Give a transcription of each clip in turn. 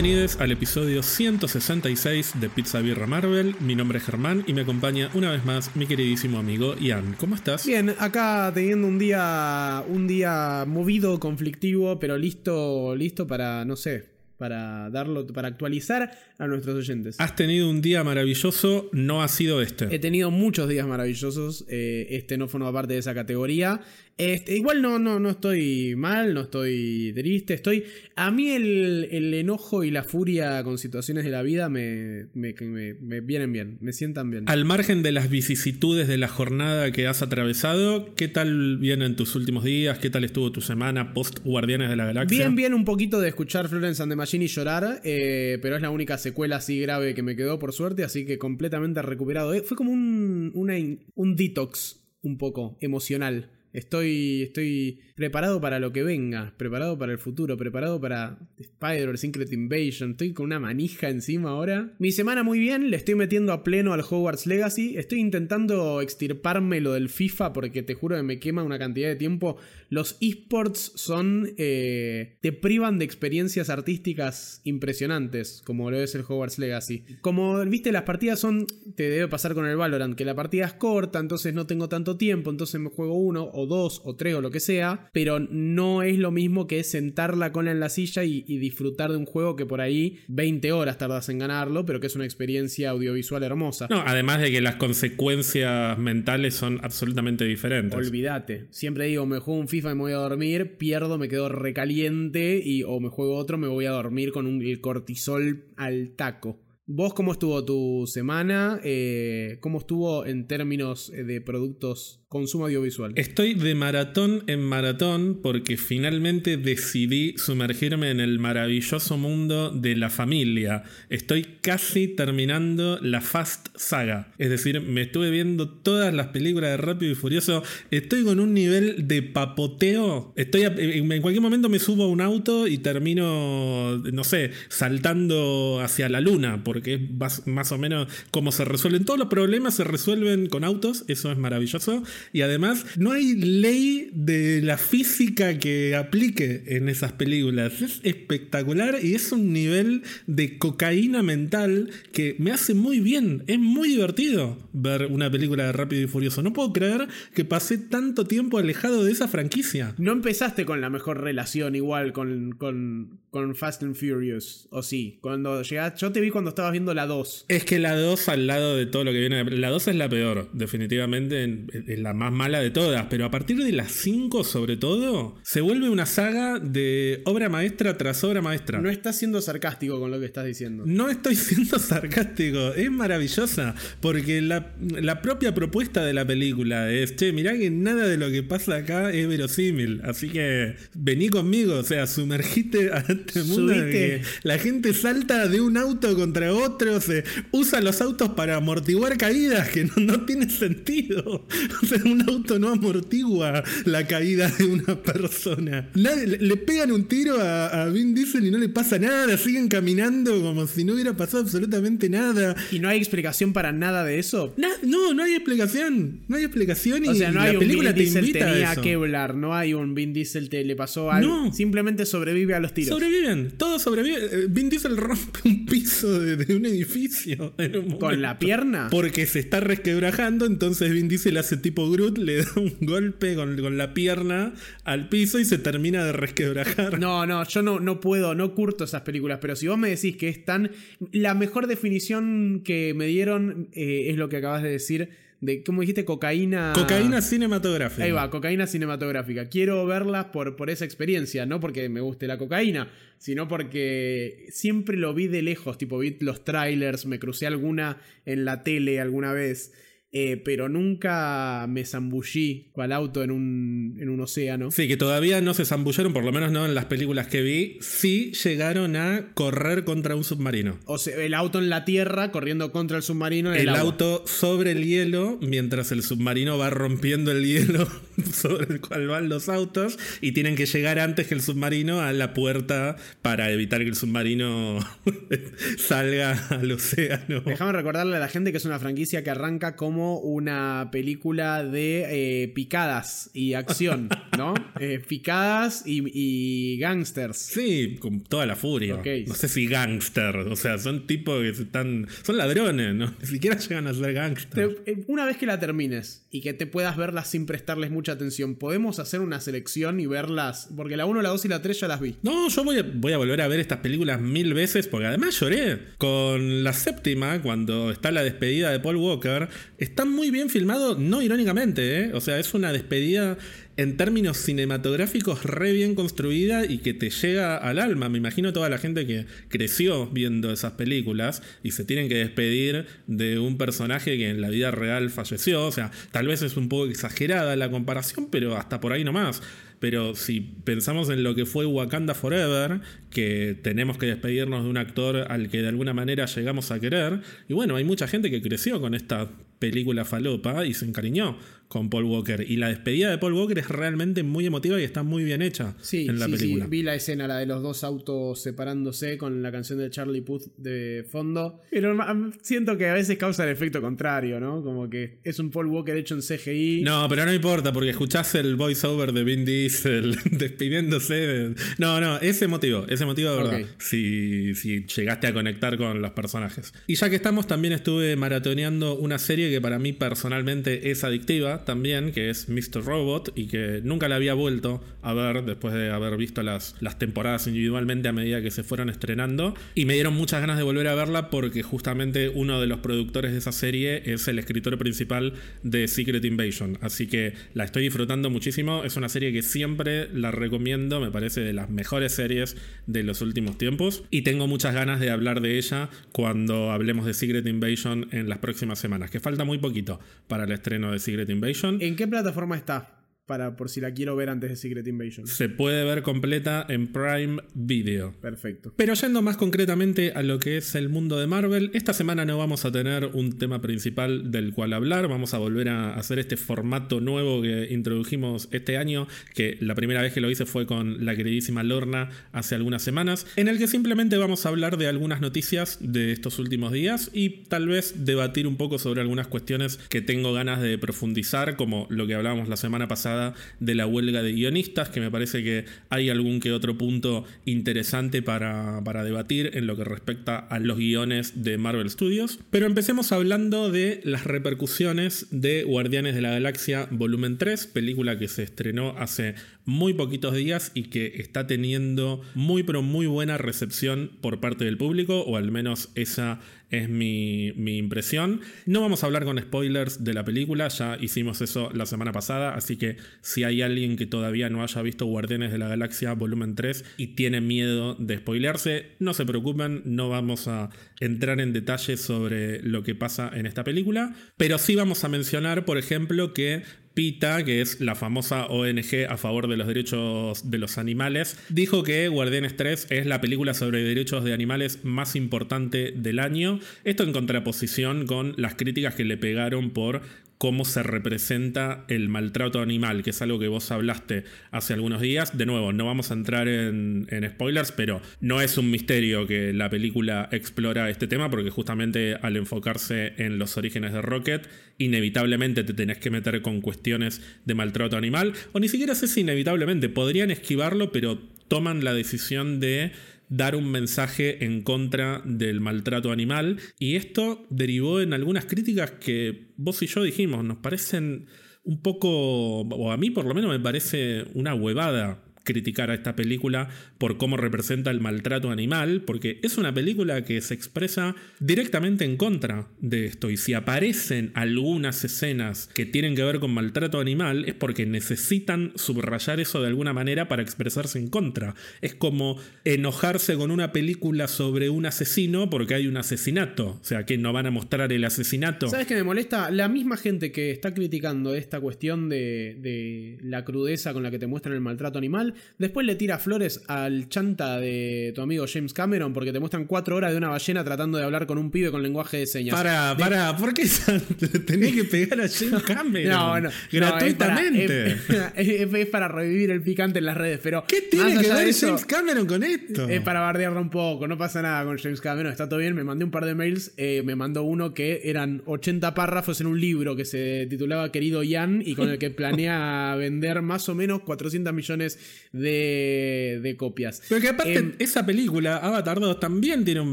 Bienvenidos al episodio 166 de Pizza Birra Marvel. Mi nombre es Germán y me acompaña una vez más mi queridísimo amigo Ian. ¿Cómo estás? Bien, acá teniendo un día un día movido, conflictivo, pero listo, listo para, no sé, para darlo, para actualizar a nuestros oyentes. Has tenido un día maravilloso, no ha sido este. He tenido muchos días maravillosos. eh, este no forma parte de esa categoría. Este, igual no, no, no estoy mal, no estoy triste. Estoy. A mí el, el enojo y la furia con situaciones de la vida me, me, me- me vienen bien, me sientan bien. Al margen de las vicisitudes de la jornada que has atravesado, ¿qué tal vienen tus últimos días? ¿Qué tal estuvo tu semana post Guardianes de la Galaxia? Bien, bien, un poquito de escuchar Florence and the Machine y llorar, eh, pero es la única secuela así grave que me quedó por suerte, así que completamente recuperado. Eh, Fue como un, una un detox un poco emocional. Estoy, estoy preparado para lo que venga, preparado para el futuro, preparado para Spider-Man, Secret Invasion. Estoy con una manija encima ahora. Mi semana muy bien, le estoy metiendo a pleno al Hogwarts Legacy. Estoy intentando extirparme lo del FIFA porque te juro que me quema una cantidad de tiempo. Los esports son. eh, te privan de experiencias artísticas impresionantes, como lo es el Hogwarts Legacy. Como viste, las partidas son. Te debe pasar con el Valorant, que la partida es corta, entonces no tengo tanto tiempo, entonces me juego uno o dos o tres o lo que sea, pero no es lo mismo que sentar la cola en la silla y, y disfrutar de un juego que por ahí 20 horas tardas en ganarlo, pero que es una experiencia audiovisual hermosa. No, además de que las consecuencias mentales son absolutamente diferentes. Olvídate. Siempre digo, me juego un FIFA y me voy a dormir, pierdo, me quedo recaliente y o me juego otro, me voy a dormir con un, el cortisol al taco. ¿Vos cómo estuvo tu semana? Eh, ¿Cómo estuvo en términos eh, de productos consumo audiovisual? Estoy de maratón en maratón porque finalmente decidí sumergirme en el maravilloso mundo de la familia. Estoy casi terminando la Fast Saga. Es decir, me estuve viendo todas las películas de Rápido y Furioso. Estoy con un nivel de papoteo. Estoy a- en cualquier momento me subo a un auto y termino, no sé, saltando hacia la luna porque es más, o menos como se resuelven. Todos los problemas se resuelven con autos. Eso es maravilloso. Y además, no hay ley de la física que aplique en esas películas. Es espectacular y es un nivel de cocaína mental que me hace muy bien. Es muy divertido ver una película de Rápido y Furioso. No puedo creer que pasé tanto tiempo alejado de esa franquicia. No empezaste con la mejor relación igual con, con, con Fast and Furious, ¿o sí? Cuando llegaste, yo te vi cuando estabas viendo la 2. Es que la 2 al lado de todo lo que viene. La 2 es la peor, definitivamente. Es la más mala de todas. Pero a partir de las 5, sobre todo, se vuelve una saga de obra maestra tras obra maestra. No estás siendo sarcástico con lo que estás diciendo. No estoy siendo sarcástico, es maravillosa, porque la, la propia propuesta de la película es, che, mirá que nada de lo que pasa acá es verosímil, así que vení conmigo, o sea, sumergite a este mundo en que la gente salta de un auto contra otro, se usa los autos para amortiguar caídas, que no, no tiene sentido. O sea, un auto no amortigua la caída de una persona. Nadie- le, le pegan un tiro a, a Vin Diesel y no le pasa nada, siguen caminando como si no hubiera pasado absolutamente nada. ¿Y no hay explicación para nada de eso? Na- no, no hay explicación. No hay explicación y O sea, no la hay un película Vin te invita a tenía eso. que hablar, no hay un Vin Diesel te le pasó algo. No. Simplemente sobrevive a los tiros. Sobreviven, todos sobreviven. Eh, Vin Diesel rompe un piso de, de un edificio. un ¿Con la pierna? Porque se está resquebrajando, entonces Vin Diesel hace tipo Groot, le da un golpe con, con la pierna al piso y se termina de resquebrajar. No, no, yo no, no puedo, no curto esas películas, pero si vos me decís que es tan... La mejor definición que me dieron eh, es lo que acabas de decir, de, ¿cómo dijiste? Cocaína... Cocaína cinematográfica. Ahí va, cocaína cinematográfica. Quiero verlas por, por esa experiencia, no porque me guste la cocaína, sino porque siempre lo vi de lejos, tipo vi los trailers, me crucé alguna en la tele alguna vez, eh, pero nunca me zambullí cual auto en un, en un océano. Sí, que todavía no se zambullaron, por lo menos no en las películas que vi, sí llegaron a correr contra un submarino. O sea, el auto en la tierra corriendo contra el submarino en El el, agua. auto sobre el hielo mientras el submarino va rompiendo el hielo sobre el cual van los autos y tienen que llegar antes que el submarino a la puerta para evitar que el submarino salga al océano. Déjame recordarle a la gente que es una franquicia que arranca como una película de eh, picadas y acción, ¿no? Eh, picadas y, y gangsters. Sí, con toda la furia. No sé si gangster, o sea, son tipos que están. Son ladrones, ¿no? Ni siquiera llegan a ser gangsters. Te- eh, una vez que la termines y que te puedas verlas sin prestarles mucha atención, podemos hacer una selección y verlas. Porque la 1, la 2 y la 3 ya las vi. No, yo voy a, voy a volver a ver estas películas mil veces porque además lloré. Con la séptima, cuando está la despedida de Paul Walker, está muy bien filmado, no irónicamente, ¿eh? O sea, es una despedida en términos cinematográficos re bien construida y que te llega al alma. Me imagino toda la gente que creció viendo esas películas y se tienen que despedir de un personaje que en la vida real falleció. O sea, tal vez es un poco exagerada la comparación, pero hasta por ahí nomás. Pero si pensamos en lo que fue Wakanda Forever, que tenemos que despedirnos de un actor al que de alguna manera llegamos a querer, y bueno, hay mucha gente que creció con esta película falopa y se encariñó con Paul Walker. Y la despedida de Paul Walker es realmente muy emotiva y está muy bien hecha Sí, en la sí, película. sí, vi la escena, la de los dos autos separándose con la canción de Charlie Puth de fondo. Pero siento que a veces causa el efecto contrario, ¿no? Como que es un Paul Walker hecho en CGI. No, pero no importa, porque escuchás el voiceover de Vin Diesel despidiéndose. de- No, no, es emotivo, es emotivo de verdad. Si, si llegaste a conectar con los personajes. Y ya que estamos, también estuve maratoneando una serie que para mí personalmente es adictiva también, que es Mr. Robot, y que nunca la había vuelto a ver después de haber visto las, las temporadas individualmente a medida que se fueron estrenando. Y me dieron muchas ganas de volver a verla porque justamente uno de los productores de esa serie es el escritor principal de Secret Invasion. Así que la estoy disfrutando muchísimo. Es una serie que siempre la recomiendo. Me parece de las mejores series de los últimos tiempos. Y tengo muchas ganas de hablar de ella cuando hablemos de Secret Invasion en las próximas semanas. Que falta muy poquito para el estreno de Secret Invasion. ¿En qué plataforma está? Para, por si la quiero ver antes de Secret Invasion. Se puede ver completa en Prime Video. Perfecto. Pero yendo más concretamente a lo que es el mundo de Marvel, esta semana no vamos a tener un tema principal del cual hablar, vamos a volver a hacer este formato nuevo que introdujimos este año, que la primera vez que lo hice fue con la queridísima Lorna hace algunas semanas, en el que simplemente vamos a hablar de algunas noticias de estos últimos días y tal vez debatir un poco sobre algunas cuestiones que tengo ganas de profundizar, como lo que hablábamos la semana pasada de la huelga de guionistas, que me parece que hay algún que otro punto interesante para, para debatir en lo que respecta a los guiones de Marvel Studios. Pero empecemos hablando de las repercusiones de Guardianes de la Galaxia Volumen 3, película que se estrenó hace muy poquitos días y que está teniendo muy pero muy buena recepción por parte del público, o al menos esa es mi, mi impresión. No vamos a hablar con spoilers de la película, ya hicimos eso la semana pasada, así que si hay alguien que todavía no haya visto Guardianes de la Galaxia volumen 3 y tiene miedo de spoilearse, no se preocupen, no vamos a entrar en detalles sobre lo que pasa en esta película, pero sí vamos a mencionar, por ejemplo, que PITA, que es la famosa ONG a favor de los derechos de los animales, dijo que Guardianes 3 es la película sobre derechos de animales más importante del año. Esto en contraposición con las críticas que le pegaron por cómo se representa el maltrato animal, que es algo que vos hablaste hace algunos días. De nuevo, no vamos a entrar en, spoilers, pero no es un misterio que la película explora este tema, porque justamente al enfocarse en los orígenes de Rocket, inevitablemente te tenés que meter con cuestiones de maltrato animal, o ni siquiera sé si inevitablemente, podrían esquivarlo, pero toman la decisión de dar un mensaje en contra del maltrato animal. Y esto derivó en algunas críticas que vos y yo dijimos, nos parecen un poco, o a mí por lo menos me parece una huevada criticar a esta película por cómo representa el maltrato animal, porque es una película que se expresa directamente en contra de esto. Y si aparecen algunas escenas que tienen que ver con maltrato animal, es porque necesitan subrayar eso de alguna manera para expresarse en contra. Es como enojarse con una película sobre un asesino porque hay un asesinato. O sea, que no van a mostrar el asesinato. ¿Sabes qué me molesta? La misma gente que está criticando esta cuestión de, de la crudeza con la que te muestran el maltrato animal Después le tira flores al chanta de tu amigo James Cameron porque te muestran cuatro horas de una ballena tratando de hablar con un pibe con lenguaje de señas. Para, para, ¿por qué tenés que pegar a James Cameron? No, no. Gratuitamente. es, para, revivir el picante en las redes, pero. ¿Qué tiene que ver James Cameron con esto? Es para bardearlo un poco, no pasa nada con James Cameron, está todo bien. Me mandé un par de mails, eh, me mandó uno que eran 80 párrafos en un libro que se titulaba Querido Ian y con el que planea vender más o menos 400 millones de, copias. Pero que aparte, em, esa película, Avatar 2, también tiene un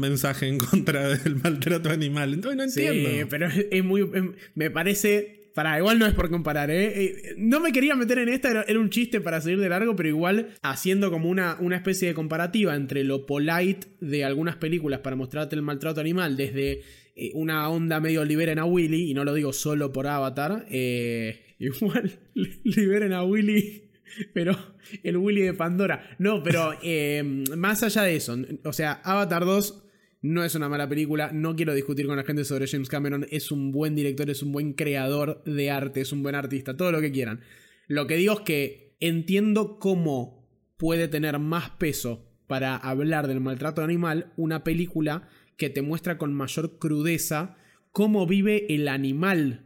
mensaje en contra del maltrato animal. Entonces no entiendo. Sí, pero es muy. Em, me parece para, igual no es por comparar, ¿eh? ¿eh? No me quería meter en esta, era un chiste para seguir de largo, pero igual haciendo como una, una especie de comparativa entre lo polite de algunas películas para mostrarte el maltrato animal, desde eh, una onda medio liberen a Willy, y no lo digo solo por Avatar, eh, igual liberen a Willy. Pero el Willy de Pandora. No, pero más allá de eso. O sea, Avatar 2 no es una mala película, no quiero discutir con la gente sobre James Cameron, es un buen director, es un buen creador de arte, es un buen artista, todo lo que quieran. Lo que digo es que entiendo cómo puede tener más peso para hablar del maltrato animal una película que te muestra con mayor crudeza cómo vive el animal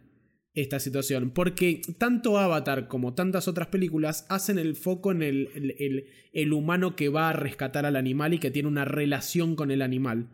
esta situación. Porque tanto Avatar como tantas otras películas hacen el foco en el, el, humano que va a rescatar al animal y que tiene una relación con el animal.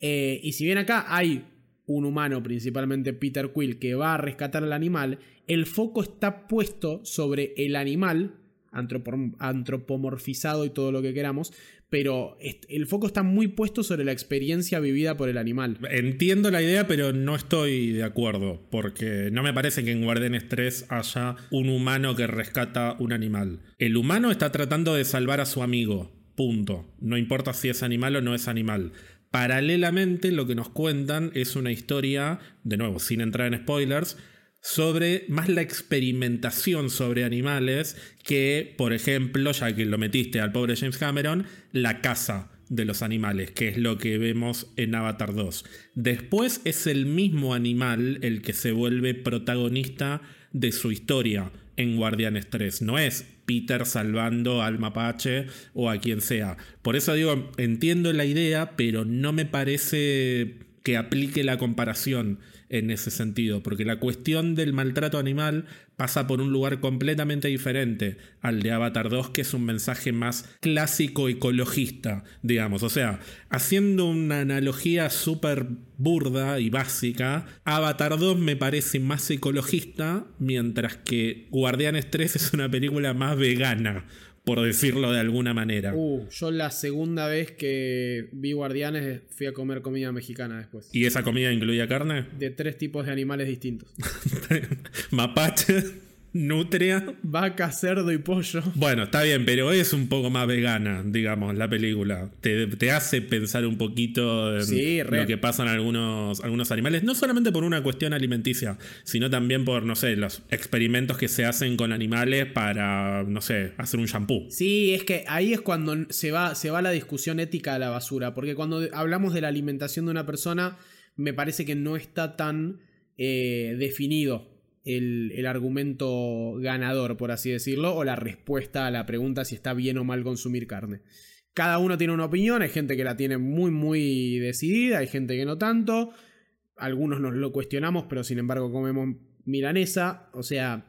Eh, y si bien acá hay un humano, principalmente Peter Quill, que va a rescatar al animal, el foco está puesto sobre el animal, antropomorfizado y todo lo que queramos, pero el foco está muy puesto sobre la experiencia vivida por el animal. Entiendo la idea, pero no estoy de acuerdo, porque no me parece que en Guardianes 3 haya un humano que rescata un animal. El humano está tratando de salvar a su amigo, punto. No importa si es animal o no es animal. Paralelamente, lo que nos cuentan es una historia, de nuevo, sin entrar en spoilers, sobre más la experimentación sobre animales que, por ejemplo, ya que lo metiste al pobre James Cameron, la caza de los animales, que es lo que vemos en Avatar 2. Después es el mismo animal el que se vuelve protagonista de su historia en Guardianes 3. No es Peter salvando al mapache o a quien sea. Por eso digo, entiendo la idea, pero no me parece que aplique la comparación en ese sentido, porque la cuestión del maltrato animal pasa por un lugar completamente diferente al de Avatar 2, que es un mensaje más clásico ecologista, digamos. O sea, haciendo una analogía súper burda y básica, Avatar 2 me parece más ecologista, mientras que Guardianes 3 es una película más vegana por decirlo de alguna manera. Uh, yo la segunda vez que vi Guardianes fui a comer comida mexicana después. ¿Y esa comida incluía carne? De tres tipos de animales distintos. Mapache nutria. Vaca, cerdo y pollo. Bueno, está bien, pero es un poco más vegana, digamos, la película. Te, hace pensar un poquito en lo que pasan algunos, algunos animales, no solamente por una cuestión alimenticia, sino también por, no sé, los experimentos que se hacen con animales para, no sé, hacer un shampoo. Sí, es que ahí es cuando se va, se va la discusión ética a la basura, porque cuando hablamos de la alimentación de una persona, me parece que no está tan eh, definido el, argumento ganador, por así decirlo, o la respuesta a la pregunta si está bien o mal consumir carne. Cada uno tiene una opinión, hay gente que la tiene muy, muy decidida, hay gente que no tanto. Algunos nos lo cuestionamos, pero sin embargo comemos milanesa. O sea,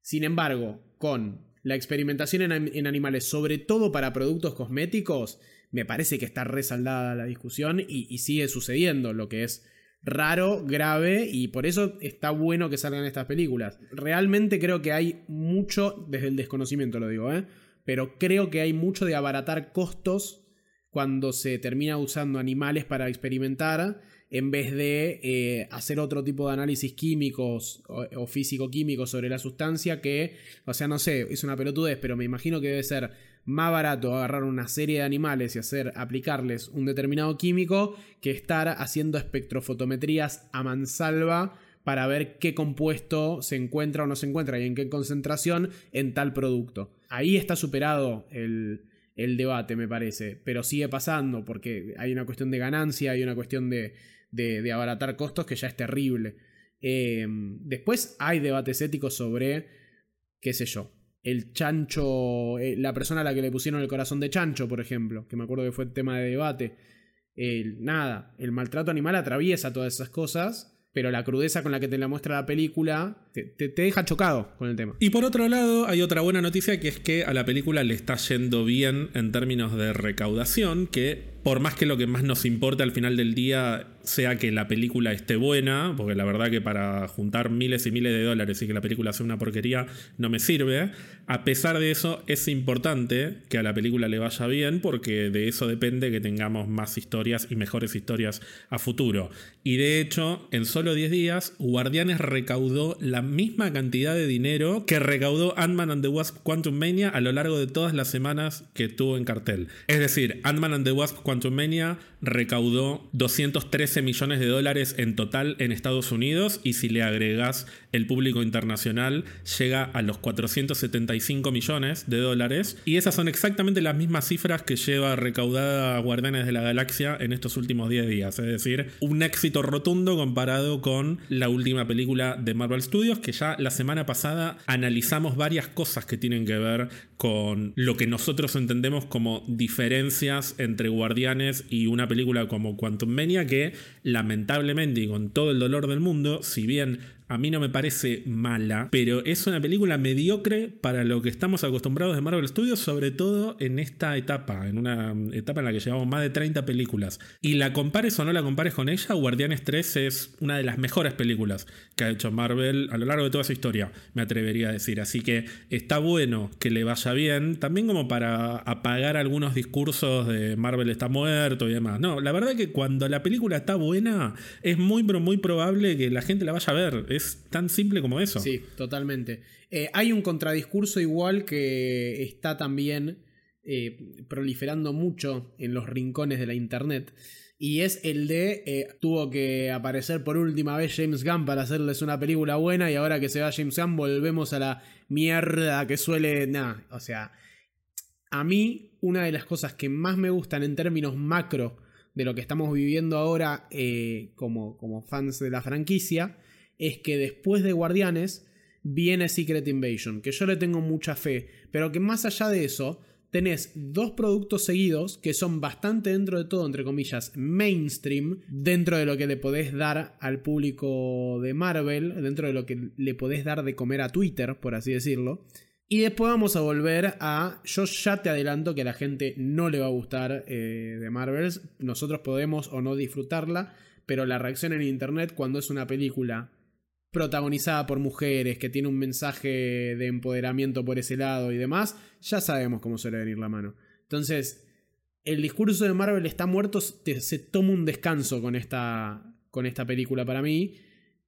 sin embargo, con la experimentación en, animales, sobre todo para productos cosméticos, me parece que está resaldada la discusión y sigue sucediendo, lo que es raro, grave, y por eso está bueno que salgan estas películas. Realmente creo que hay mucho, desde el desconocimiento lo digo, ¿eh? pero creo que hay mucho de abaratar costos cuando se termina usando animales para experimentar en vez de eh, hacer otro tipo de análisis químicos o, o físico-químicos sobre la sustancia que, o sea, no sé, es una pelotudez, pero me imagino que debe ser más barato agarrar una serie de animales y hacer aplicarles un determinado químico que estar haciendo espectrofotometrías a mansalva para ver qué compuesto se encuentra o no se encuentra y en qué concentración en tal producto. Ahí está superado el, debate, me parece, pero sigue pasando porque hay una cuestión de ganancia, hay una cuestión de, abaratar costos que ya es terrible. Eh, después hay debates éticos sobre, qué sé yo, el chancho, eh, la persona a la que le pusieron el corazón de chancho, por ejemplo, que me acuerdo que fue tema de debate. nada, el maltrato animal atraviesa todas esas cosas pero la crudeza con la que te la muestra la película te, deja chocado con el tema. Y por otro lado, hay otra buena noticia que es que a la película le está yendo bien en términos de recaudación, que por más que lo que más nos importa al final del día sea que la película esté buena, porque la verdad que para juntar miles y miles de dólares y que la película sea una porquería no me sirve, a pesar de eso es importante que a la película le vaya bien porque de eso depende que tengamos más historias y mejores historias a futuro. Y de hecho, en solo 10 días, Guardianes recaudó la misma cantidad de dinero que recaudó Ant-Man and the Wasp Quantum Mania a lo largo de todas las semanas que tuvo en cartel. Es decir, Ant-Man and the Wasp Quantum Mania recaudó 213 millones de dólares en total en Estados Unidos y si le agregas el público internacional llega a los 475 millones de dólares. Y esas son exactamente las mismas cifras que lleva recaudada Guardianes de la Galaxia en estos últimos 10 días, es decir, un éxito rotundo comparado con la última película de Marvel Studios que ya la semana pasada analizamos varias cosas que tienen que ver con lo que nosotros entendemos como diferencias entre Guardianes y una película como Quantum Mania que lamentablemente y con todo el dolor del mundo, si bien a mí no me parece mala, pero es una película mediocre para lo que estamos acostumbrados de Marvel Studios, sobre todo en esta etapa, en una etapa en la que llevamos más de 30 películas. Y la compares o no la compares con ella, Guardianes 3 es una de las mejores películas que ha hecho Marvel a lo largo de toda su historia, me atrevería a decir. Así que está bueno que le vaya bien, también como para apagar algunos discursos de Marvel está muerto y demás. No, la verdad que cuando la película está buena, es muy, muy probable que la gente la vaya a ver tan simple como eso. Sí, totalmente. Eh, hay un contradiscurso igual que está también eh, proliferando mucho en los rincones de la internet. Y es el de eh, tuvo que aparecer por última vez James Gunn para hacerles una película buena y ahora que se va James Gunn volvemos a la mierda que suele... Nada, o sea, a mí una de las cosas que más me gustan en términos macro de lo que estamos viviendo ahora como, como fans de la franquicia es que después de Guardianes viene Secret Invasion, que yo le tengo mucha fe, pero que más allá de eso, tenés dos productos seguidos que son bastante dentro de todo, entre comillas, mainstream, dentro de lo que le podés dar al público de Marvel, dentro de lo que le podés dar de comer a Twitter, por así decirlo. Y después vamos a volver a. Yo ya te adelanto que a la gente no le va a gustar eh, de Marvels. Nosotros podemos o no disfrutarla, pero la reacción en internet cuando es una película protagonizada por mujeres, que tiene un mensaje de empoderamiento por ese lado y demás, ya sabemos cómo suele venir la mano. Entonces, el discurso de Marvel está muerto, se toma un descanso con esta, con esta película para mí,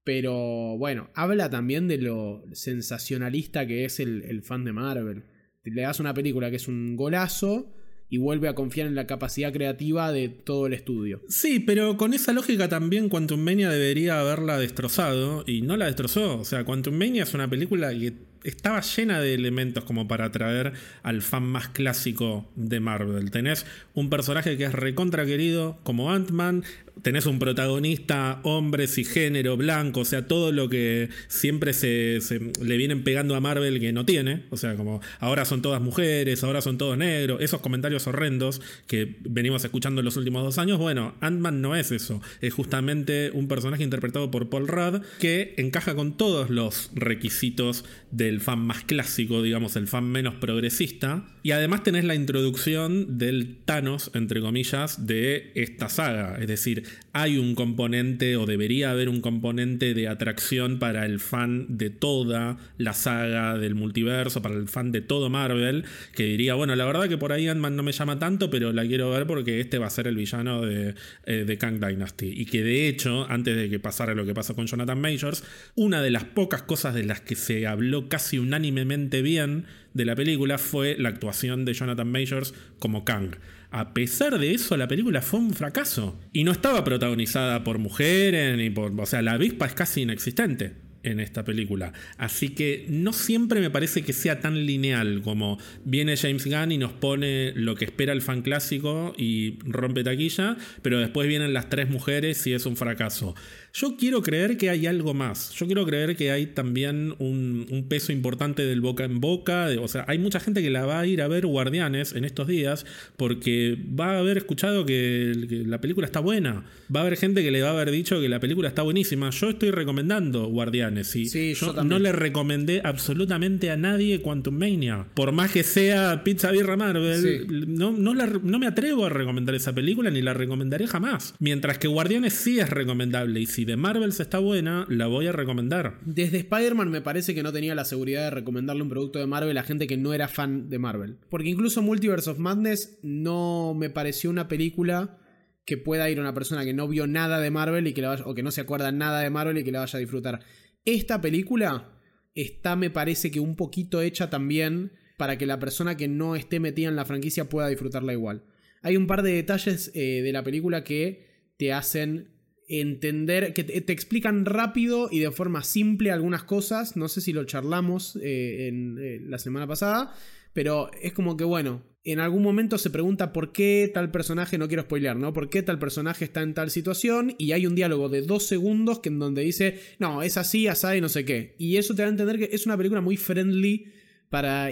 pero bueno, habla también de lo sensacionalista que es el, el fan de Marvel. Le das una película que es un golazo, y vuelve a confiar en la capacidad creativa de todo el estudio. Sí, pero con esa lógica también Quantum Mania debería haberla destrozado y no la destrozó. O sea, Quantum Mania es una película que estaba llena de elementos como para atraer al fan más clásico de Marvel. Tenés un personaje que es recontra querido como Ant-Man, tenés un protagonista hombre, género blanco, o sea, todo lo que siempre se, le vienen pegando a Marvel que no tiene, o sea, como ahora son todas mujeres, ahora son todos negros, esos comentarios horrendos que venimos escuchando en los últimos dos años, bueno, Ant-Man no es eso, es justamente un personaje interpretado por Paul Rudd que encaja con todos los requisitos del fan más clásico, digamos, el fan menos progresista, y además tenés la introducción del Thanos, entre comillas, de esta saga, es decir, hay un componente o debería haber un componente de atracción para el fan de toda la saga del multiverso, para el fan de todo Marvel, que diría, bueno, la verdad que por ahí Ant-Man no me llama tanto, pero la quiero ver porque este va a ser el villano de, eh, de Kang Dynasty. Y que de hecho, antes de que pasara lo que pasó con Jonathan Majors, una de las pocas cosas de las que se habló casi unánimemente bien de la película fue la actuación de Jonathan Majors como Kang. A pesar de eso, la película fue un fracaso. Y no estaba protagonizada por mujeres ni por. O sea, la avispa es casi inexistente. en esta película. Así que no siempre me parece que sea tan lineal como viene James Gunn y nos pone lo que espera el fan clásico y rompe taquilla, pero después vienen las tres mujeres y es un fracaso. Yo quiero creer que hay algo más. Yo quiero creer que hay también un, peso importante del boca en boca. o sea, hay mucha gente que la va a ir a ver Guardianes en estos días porque va a haber escuchado que, la película está buena. Va a haber gente que le va a haber dicho que la película está buenísima. Yo estoy recomendando Guardianes y yo, no le recomendé absolutamente a nadie Quantum Mania. Por más que sea Pizza Birra Marvel, no, no, no me atrevo a recomendar esa película ni la recomendaré jamás. Mientras que Guardianes sí es recomendable y si de Marvel se está buena, la voy a recomendar. Desde Spider-Man me parece que no tenía la seguridad de recomendarle un producto de Marvel a gente que no era fan de Marvel. Porque incluso Multiverse of Madness no me pareció una película que pueda ir a una persona que no vio nada de Marvel y que o que no se acuerda nada de Marvel y que la vaya a disfrutar. Esta película está, me parece que un poquito hecha también para que la persona que no esté metida en la franquicia pueda disfrutarla igual. Hay un par de detalles eh, de la película que te hacen entender, que te, explican rápido y de forma simple algunas cosas. No sé si lo charlamos eh, en eh, la semana pasada, pero es como que, bueno, en algún momento se pregunta por qué tal personaje, no quiero spoilear, ¿no? ¿Por qué tal personaje está en tal situación? Y hay un diálogo de dos segundos que en donde dice, no, es así, así y no sé qué. Y eso te da a entender que es una película muy friendly para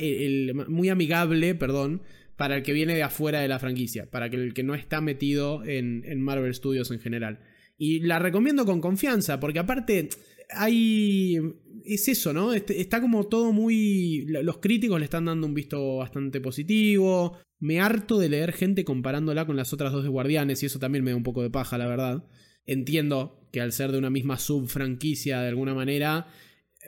muy amigable, perdón, para el que viene de afuera de la franquicia, para el que no está metido en Marvel Studios en general. Y la recomiendo con confianza, porque aparte hay... Es eso, ¿no? Este, está como todo muy... Los críticos le están dando un visto bastante positivo. Me harto de leer gente comparándola con las otras dos de Guardianes y eso también me da un poco de paja, la verdad. Entiendo que al ser de una misma subfranquicia de alguna manera,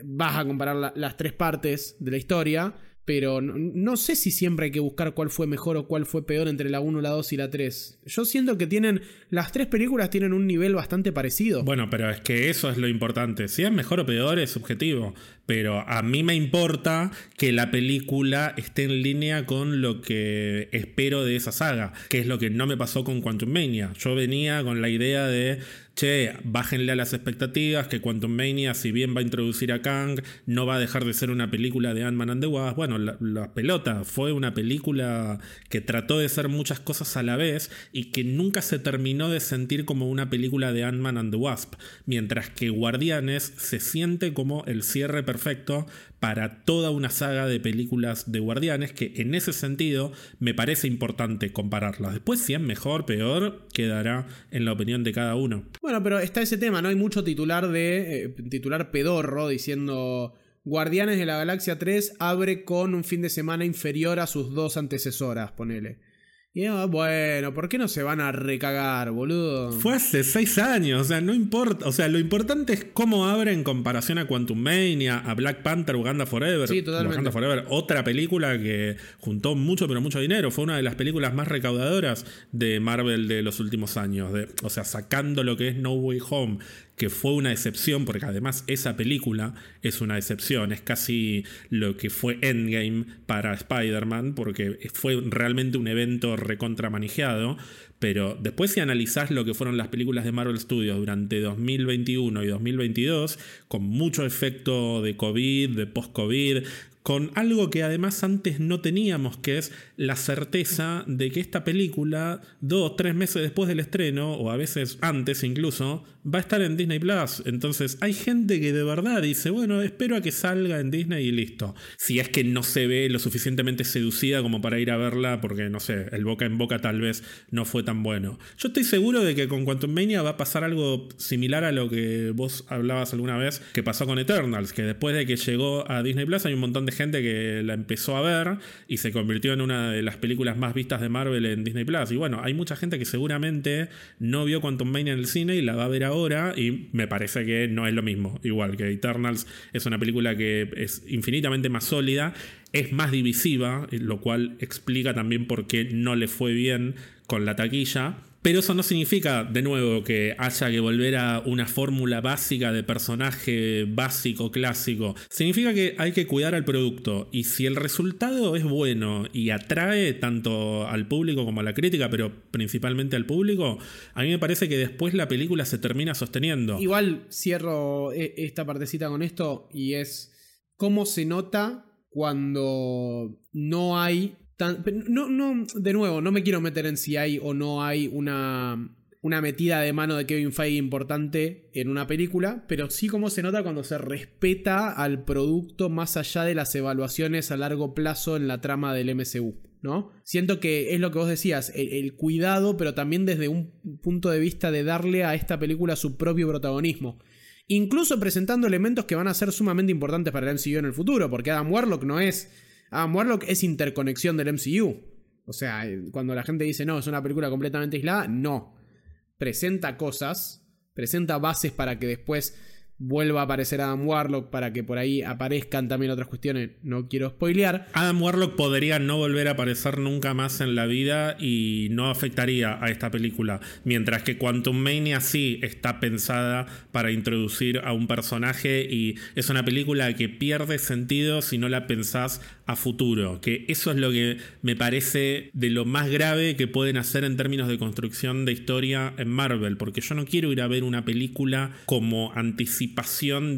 vas a comparar las tres partes de la historia, pero no, sé si siempre hay que buscar cuál fue mejor o cuál fue peor entre la 1, la 2 y la 3. Yo siento que tienen. Las tres películas tienen un nivel bastante parecido. Bueno, pero es que eso es lo importante. Si es mejor o peor es subjetivo. Pero a mí me importa que la película esté en línea con lo que espero de esa saga. Que es lo que no me pasó con Quantum Mania. Yo venía con la idea de che, bájenle a las expectativas, que Quantum Mania, si bien va a introducir a Kang, no va a dejar de ser una película de Ant-Man and the Wasp. Bueno, la, pelota fue una película que trató de ser muchas cosas a la vez y que nunca se terminó de sentir como una película de Ant-Man and the Wasp, mientras que Guardianes se siente como el cierre perfecto para toda una saga de películas de Guardianes que en ese sentido me parece importante compararlas. Después si es mejor, peor, quedará en la opinión de cada uno. Bueno, pero está ese tema, ¿no? Hay mucho titular de. Eh, titular pedorro diciendo. Guardianes de la Galaxia 3 abre con un fin de semana inferior a sus dos antecesoras, ponele. Y bueno, ¿por qué no se van a recagar, boludo? Fue hace seis años, o sea, no importa. O sea, lo importante es cómo abre en comparación a Quantum Mania, a Black Panther, Uganda Forever. Sí, totalmente. Uganda Forever, otra película que juntó mucho, pero mucho dinero. Fue una de las películas más recaudadoras de Marvel de los últimos años. De, o sea, sacando lo que es No Way Home, que fue una excepción, porque además esa película es una excepción, es casi lo que fue Endgame para Spider-Man, porque fue realmente un evento recontramanejado, pero después si analizás lo que fueron las películas de Marvel Studios durante 2021 y 2022, con mucho efecto de COVID, de post-COVID, con algo que además antes no teníamos, que es la certeza de que esta película, dos, tres meses después del estreno, o a veces antes incluso, va a estar en Disney Plus. Entonces hay gente que de verdad dice, bueno, espero a que salga en Disney y listo. Si es que no se ve lo suficientemente seducida como para ir a verla, porque no sé, el boca en boca tal vez no fue tan bueno. Yo estoy seguro de que con Quantum Mania va a pasar algo similar a lo que vos hablabas alguna vez que pasó con Eternals, que después de que llegó a Disney Plus hay un montón de gente que la empezó a ver y se convirtió en una de las películas más vistas de Marvel en Disney Plus. Y bueno, hay mucha gente que seguramente no vio Quantum Mania en el cine y la va a ver ahora y me parece que no es lo mismo. Igual que Eternals es una película que es infinitamente más sólida, es más divisiva, lo cual explica también por qué no le fue bien con la taquilla Pero eso no significa, de nuevo, que haya que volver a una fórmula básica de personaje básico, clásico. Significa que hay que cuidar al producto. Y si el resultado es bueno y atrae tanto al público como a la crítica, pero principalmente al público, a mí me parece que después la película se termina sosteniendo. Igual cierro e, esta partecita con esto y es cómo se nota cuando no hay no, no, de nuevo, no me quiero meter en si hay o no hay una, una metida de mano de Kevin Feige importante en una película, pero sí como se nota cuando se respeta al producto más allá de las evaluaciones a largo plazo en la trama del MCU. ¿no? Siento que es lo que vos decías, el, cuidado, pero también desde un punto de vista de darle a esta película su propio protagonismo. Incluso presentando elementos que van a ser sumamente importantes para el MCU en el futuro, porque Adam Warlock no es Ah, Warlock es interconexión del MCU. O sea, eh, cuando la gente dice no, es una película completamente aislada, no. Presenta cosas, presenta bases para que después vuelva a aparecer Adam Warlock para que por ahí aparezcan también otras cuestiones. No quiero spoilear. Adam Warlock podría no volver a aparecer nunca más en la vida y no afectaría a esta película. Mientras que Quantum Mania sí está pensada para introducir a un personaje y es una película que pierde sentido si no la pensás a futuro. Que eso es lo que me parece de lo más grave que pueden hacer en términos de construcción de historia en Marvel. Porque yo no quiero ir a ver una película como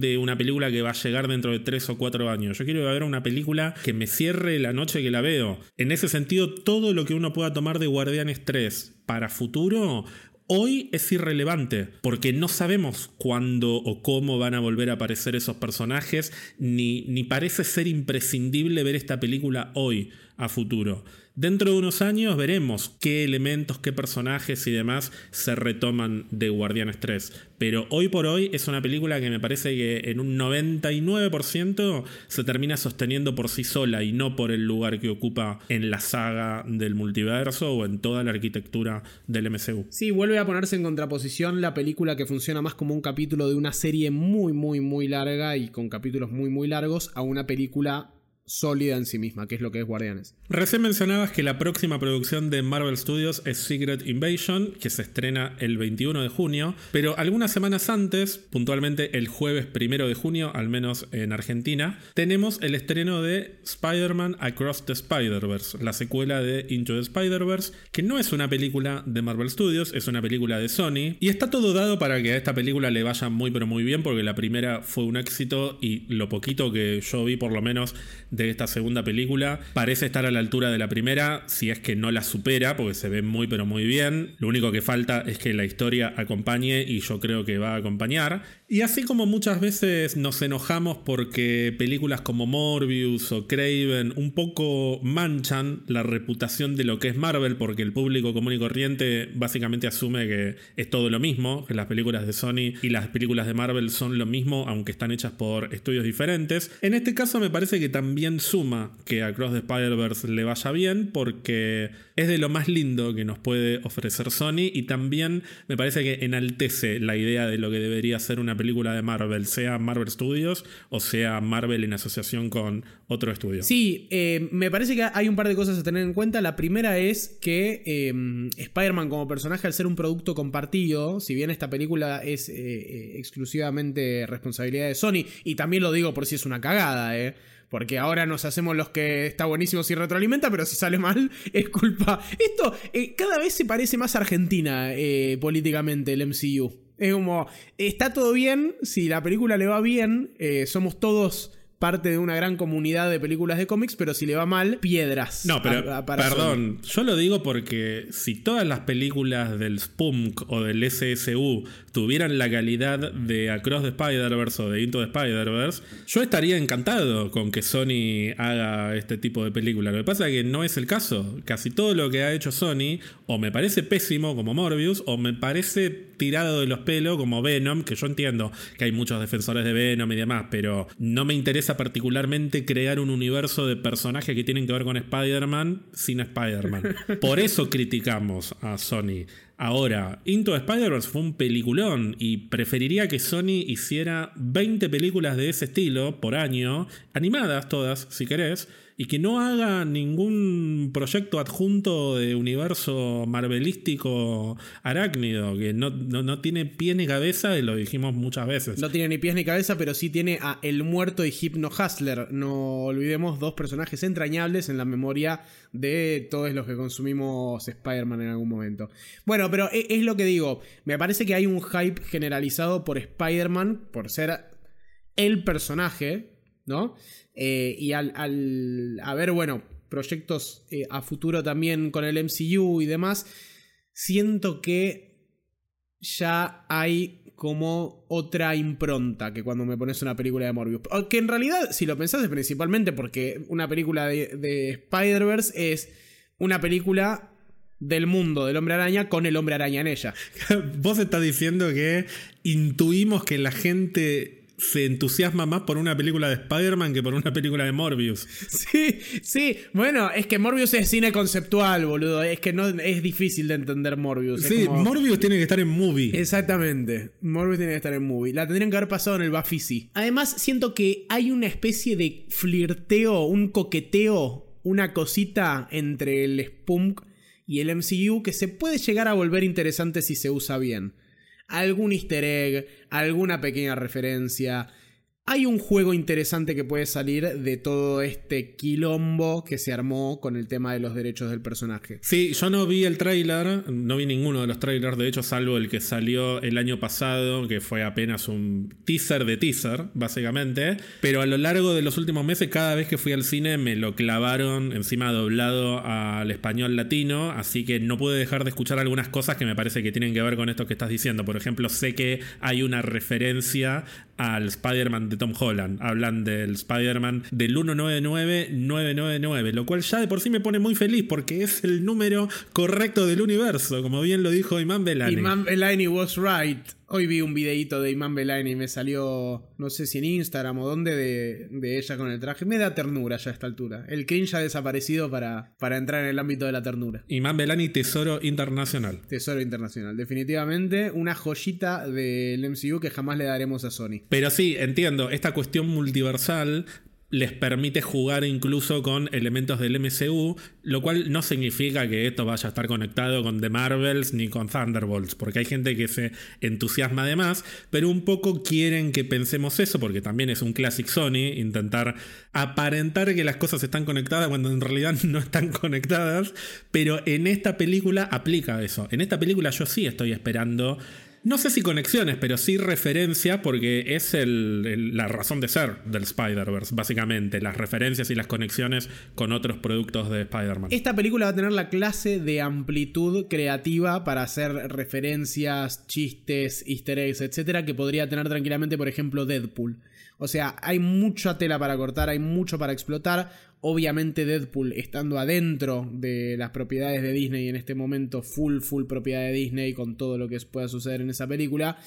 de una película que va a llegar dentro de tres o cuatro años. Yo quiero ver una película que me cierre la noche que la veo. En ese sentido, todo lo que uno pueda tomar de Guardianes 3 para futuro hoy es irrelevante, porque no sabemos cuándo o cómo van a volver a aparecer esos personajes, ni, ni parece ser imprescindible ver esta película hoy a futuro. Dentro de unos años veremos qué elementos, qué personajes y demás se retoman de Guardianes 3. Pero hoy por hoy es una película que me parece que en un 99% se termina sosteniendo por sí sola y no por el lugar que ocupa en la saga del multiverso o en toda la arquitectura del MCU. Sí, vuelve a ponerse en contraposición la película que funciona más como un capítulo de una serie muy, muy, muy larga y con capítulos muy, muy largos a una película sólida en sí misma, que es lo que es Guardianes. Recién mencionabas que la próxima producción de Marvel Studios es Secret Invasion, que se estrena el 21 de junio, pero algunas semanas antes, puntualmente el jueves primero de junio, al menos en Argentina, tenemos el estreno de Spider-Man Across the Spider-Verse, la secuela de Into the Spider-Verse, que no es una película de Marvel Studios, es una película de Sony, y está todo dado para que a esta película le vaya muy pero muy bien, porque la primera fue un éxito y lo poquito que yo vi por lo menos de esta segunda película parece estar a la altura de la primera, si es que no la supera, porque se ve muy pero muy bien. Lo único que falta es que la historia acompañe y yo creo que va a acompañar. Y así como muchas veces nos enojamos porque películas como Morbius o Craven un poco manchan la reputación de lo que es Marvel, porque el público común y corriente básicamente asume que es todo lo mismo, que las películas de Sony y las películas de Marvel son lo mismo, aunque están hechas por estudios diferentes. En este caso me parece que también suma que a Cross the Spider-Verse le vaya bien porque es de lo más lindo que nos puede ofrecer Sony y también me parece que enaltece la idea de lo que debería ser una película de Marvel, sea Marvel Studios o sea Marvel en asociación con otro estudio. Sí, eh, me parece que hay un par de cosas a tener en cuenta. La primera es que eh, Spider-Man como personaje, al ser un producto compartido, si bien esta película es eh, exclusivamente responsabilidad de Sony, y también lo digo por si es una cagada, eh porque ahora nos hacemos los que está buenísimo si retroalimenta, pero si sale mal es culpa. Esto eh, cada vez se parece más a Argentina eh, políticamente el MCU. Es como, está todo bien, si la película le va bien, eh, somos todos parte de una gran comunidad de películas de cómics, pero si le va mal, piedras. No, pero perdón, yo lo digo porque si todas las películas del Spunk o del SSU tuvieran la calidad de Across the Spider-Verse o de Into the Spider-Verse, yo estaría encantado con que Sony haga este tipo de película. Lo que pasa es que no es el caso. Casi todo lo que ha hecho Sony o me parece pésimo como Morbius o me parece tirado de los pelos como Venom, que yo entiendo que hay muchos defensores de Venom y demás, pero no me interesa particularmente crear un universo de personajes que tienen que ver con Spider-Man sin Spider-Man. Por eso criticamos a Sony. Ahora, Into Spider-Verse fue un peliculón y preferiría que Sony hiciera 20 películas de ese estilo por año, animadas todas, si querés, y que no haga ningún proyecto adjunto de universo marvelístico arácnido, que no, no, tiene pie ni cabeza y lo dijimos muchas veces. No tiene ni pies ni cabeza, pero sí tiene a El Muerto y Hypno Hustler. No olvidemos dos personajes entrañables en la memoria de todos los que consumimos Spider-Man en algún momento. Bueno, pero e, es lo que digo, me parece que hay un hype generalizado por Spider-Man, por ser el personaje, ¿no? Eh, y al, al haber, bueno, proyectos eh, a futuro también con el MCU y demás, siento que ya hay como otra impronta que cuando me pones una película de Morbius. Que en realidad, si lo pensás, es principalmente porque una película de, de Spider-Verse es una película del mundo del hombre araña con el hombre araña en ella. Vos estás diciendo que intuimos que la gente se entusiasma más por una película de Spider-Man que por una película de Morbius. Sí, sí. Bueno, es que Morbius es cine conceptual, boludo. Es que no es difícil de entender Morbius. Sí, Morbius tiene que estar en movie. Exactamente. Morbius tiene que estar en movie. La tendrían que haber pasado en el Bafisi. Además, siento que hay una especie de flirteo, un coqueteo, una cosita entre el Spunk y el MCU que se puede llegar a volver interesante si se usa bien algún easter egg, alguna pequeña referencia, hay un juego interesante que puede salir de todo este quilombo que se armó con el tema de los derechos del personaje. Sí, yo no vi el tráiler, no vi ninguno de los trailers, de hecho, salvo el que salió el año pasado, que fue apenas un teaser de teaser, básicamente. Pero a lo largo de los últimos meses, cada vez que fui al cine, me lo clavaron encima doblado al español latino, así que no pude dejar de escuchar algunas cosas que me parece que tienen que ver con esto que estás diciendo. Por ejemplo, sé que hay una referencia al Spider-Man Tom Holland. Hablan del Spider-Man del 199999, lo cual ya de por sí me pone muy feliz porque es el número correcto del universo, como bien lo dijo Iman Belani. Iman Belani was right. Hoy vi un videito de Iman Belani y me salió, no sé si en Instagram o dónde, de, ella con el traje. Me da ternura ya a esta altura. El cringe ha desaparecido para, para entrar en el ámbito de la ternura. Iman Belani, Tesoro Internacional. Tesoro Internacional. Definitivamente una joyita del MCU que jamás le daremos a Sony. Pero sí, entiendo, esta cuestión multiversal les permite jugar incluso con elementos del MCU, lo cual no significa que esto vaya a estar conectado con The Marvels ni con Thunderbolts, porque hay gente que se entusiasma de más, pero un poco quieren que pensemos eso, porque también es un classic Sony, intentar aparentar que las cosas están conectadas cuando en realidad no están conectadas, pero en esta película aplica eso. En esta película yo sí estoy esperando no sé si conexiones, pero sí referencia porque es la razón de ser del Spider-Verse, básicamente, las referencias y las conexiones con otros productos de Spider-Man. Esta película va a tener la clase de amplitud creativa para hacer referencias, chistes, easter eggs, etcétera, que podría tener tranquilamente, por ejemplo, Deadpool. O sea, hay mucha tela para cortar, hay mucho para explotar. Obviamente Deadpool estando adentro de las propiedades de Disney en este momento, full, full propiedad de Disney con todo lo que pueda suceder en esa película,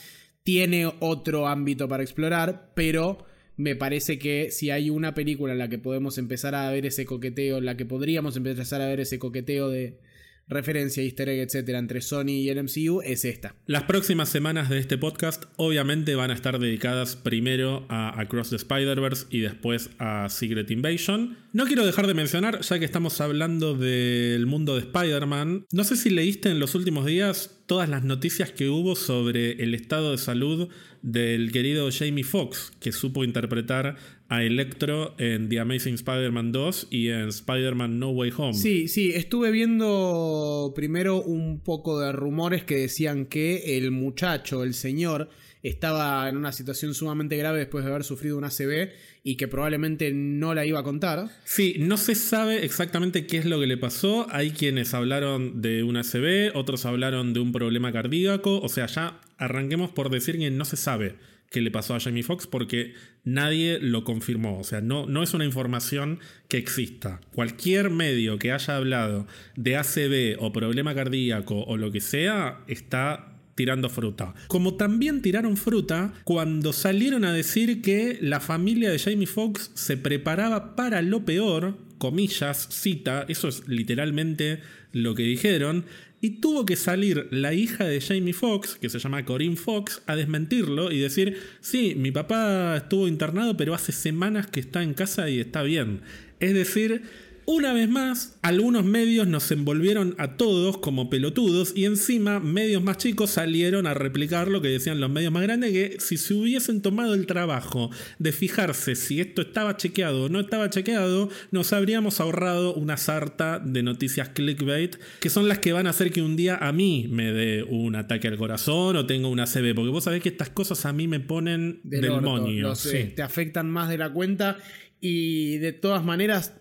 tiene otro ámbito para explorar, pero me parece que si hay una película en la que podemos empezar a ver ese coqueteo, en la que podríamos empezar a ver ese coqueteo de, referencia, easter egg, etcétera, entre Sony y el MCU es esta. Las próximas semanas de este podcast obviamente van a estar dedicadas primero a Across the Spider-Verse y después a Secret Invasion. No quiero dejar de mencionar, ya que estamos hablando del mundo de Spider-Man, no sé si leíste en los últimos días todas las noticias que hubo sobre el estado de salud del querido Jamie Foxx, que supo interpretar a Electro en The Amazing Spider-Man 2 y en Spider-Man No Way Home. Sí, sí, estuve viendo primero un poco de rumores que decían que el muchacho, el señor, estaba en una situación sumamente grave después de haber sufrido una ACV y que probablemente no la iba a contar. Sí, no se sabe exactamente qué es lo que le pasó. Hay quienes hablaron de una ACV, otros hablaron de un problema cardíaco. O sea, ya arranquemos por decir que no se sabe qué le pasó a Jamie Foxx porque nadie lo confirmó. O sea, no, no es una información que exista. Cualquier medio que haya hablado de ACV o problema cardíaco o lo que sea está tirando fruta. Como también tiraron fruta cuando salieron a decir que la familia de Jamie Foxx se preparaba para lo peor, comillas, cita, eso es literalmente lo que dijeron, y tuvo que salir la hija de Jamie Foxx, que se llama Corinne Fox, a desmentirlo y decir, sí, mi papá estuvo internado, pero hace semanas que está en casa y está bien. Es decir, una vez más, algunos medios nos envolvieron a todos como pelotudos y encima medios más chicos salieron a replicar lo que decían los medios más grandes, que si se hubiesen tomado el trabajo de fijarse si esto estaba chequeado o no estaba chequeado, nos habríamos ahorrado una sarta de noticias clickbait, que son las que van a hacer que un día a mí me dé un ataque al corazón o tenga una CB, porque vos sabés que estas cosas a mí me ponen del, moño. Te afectan más de la cuenta y de todas maneras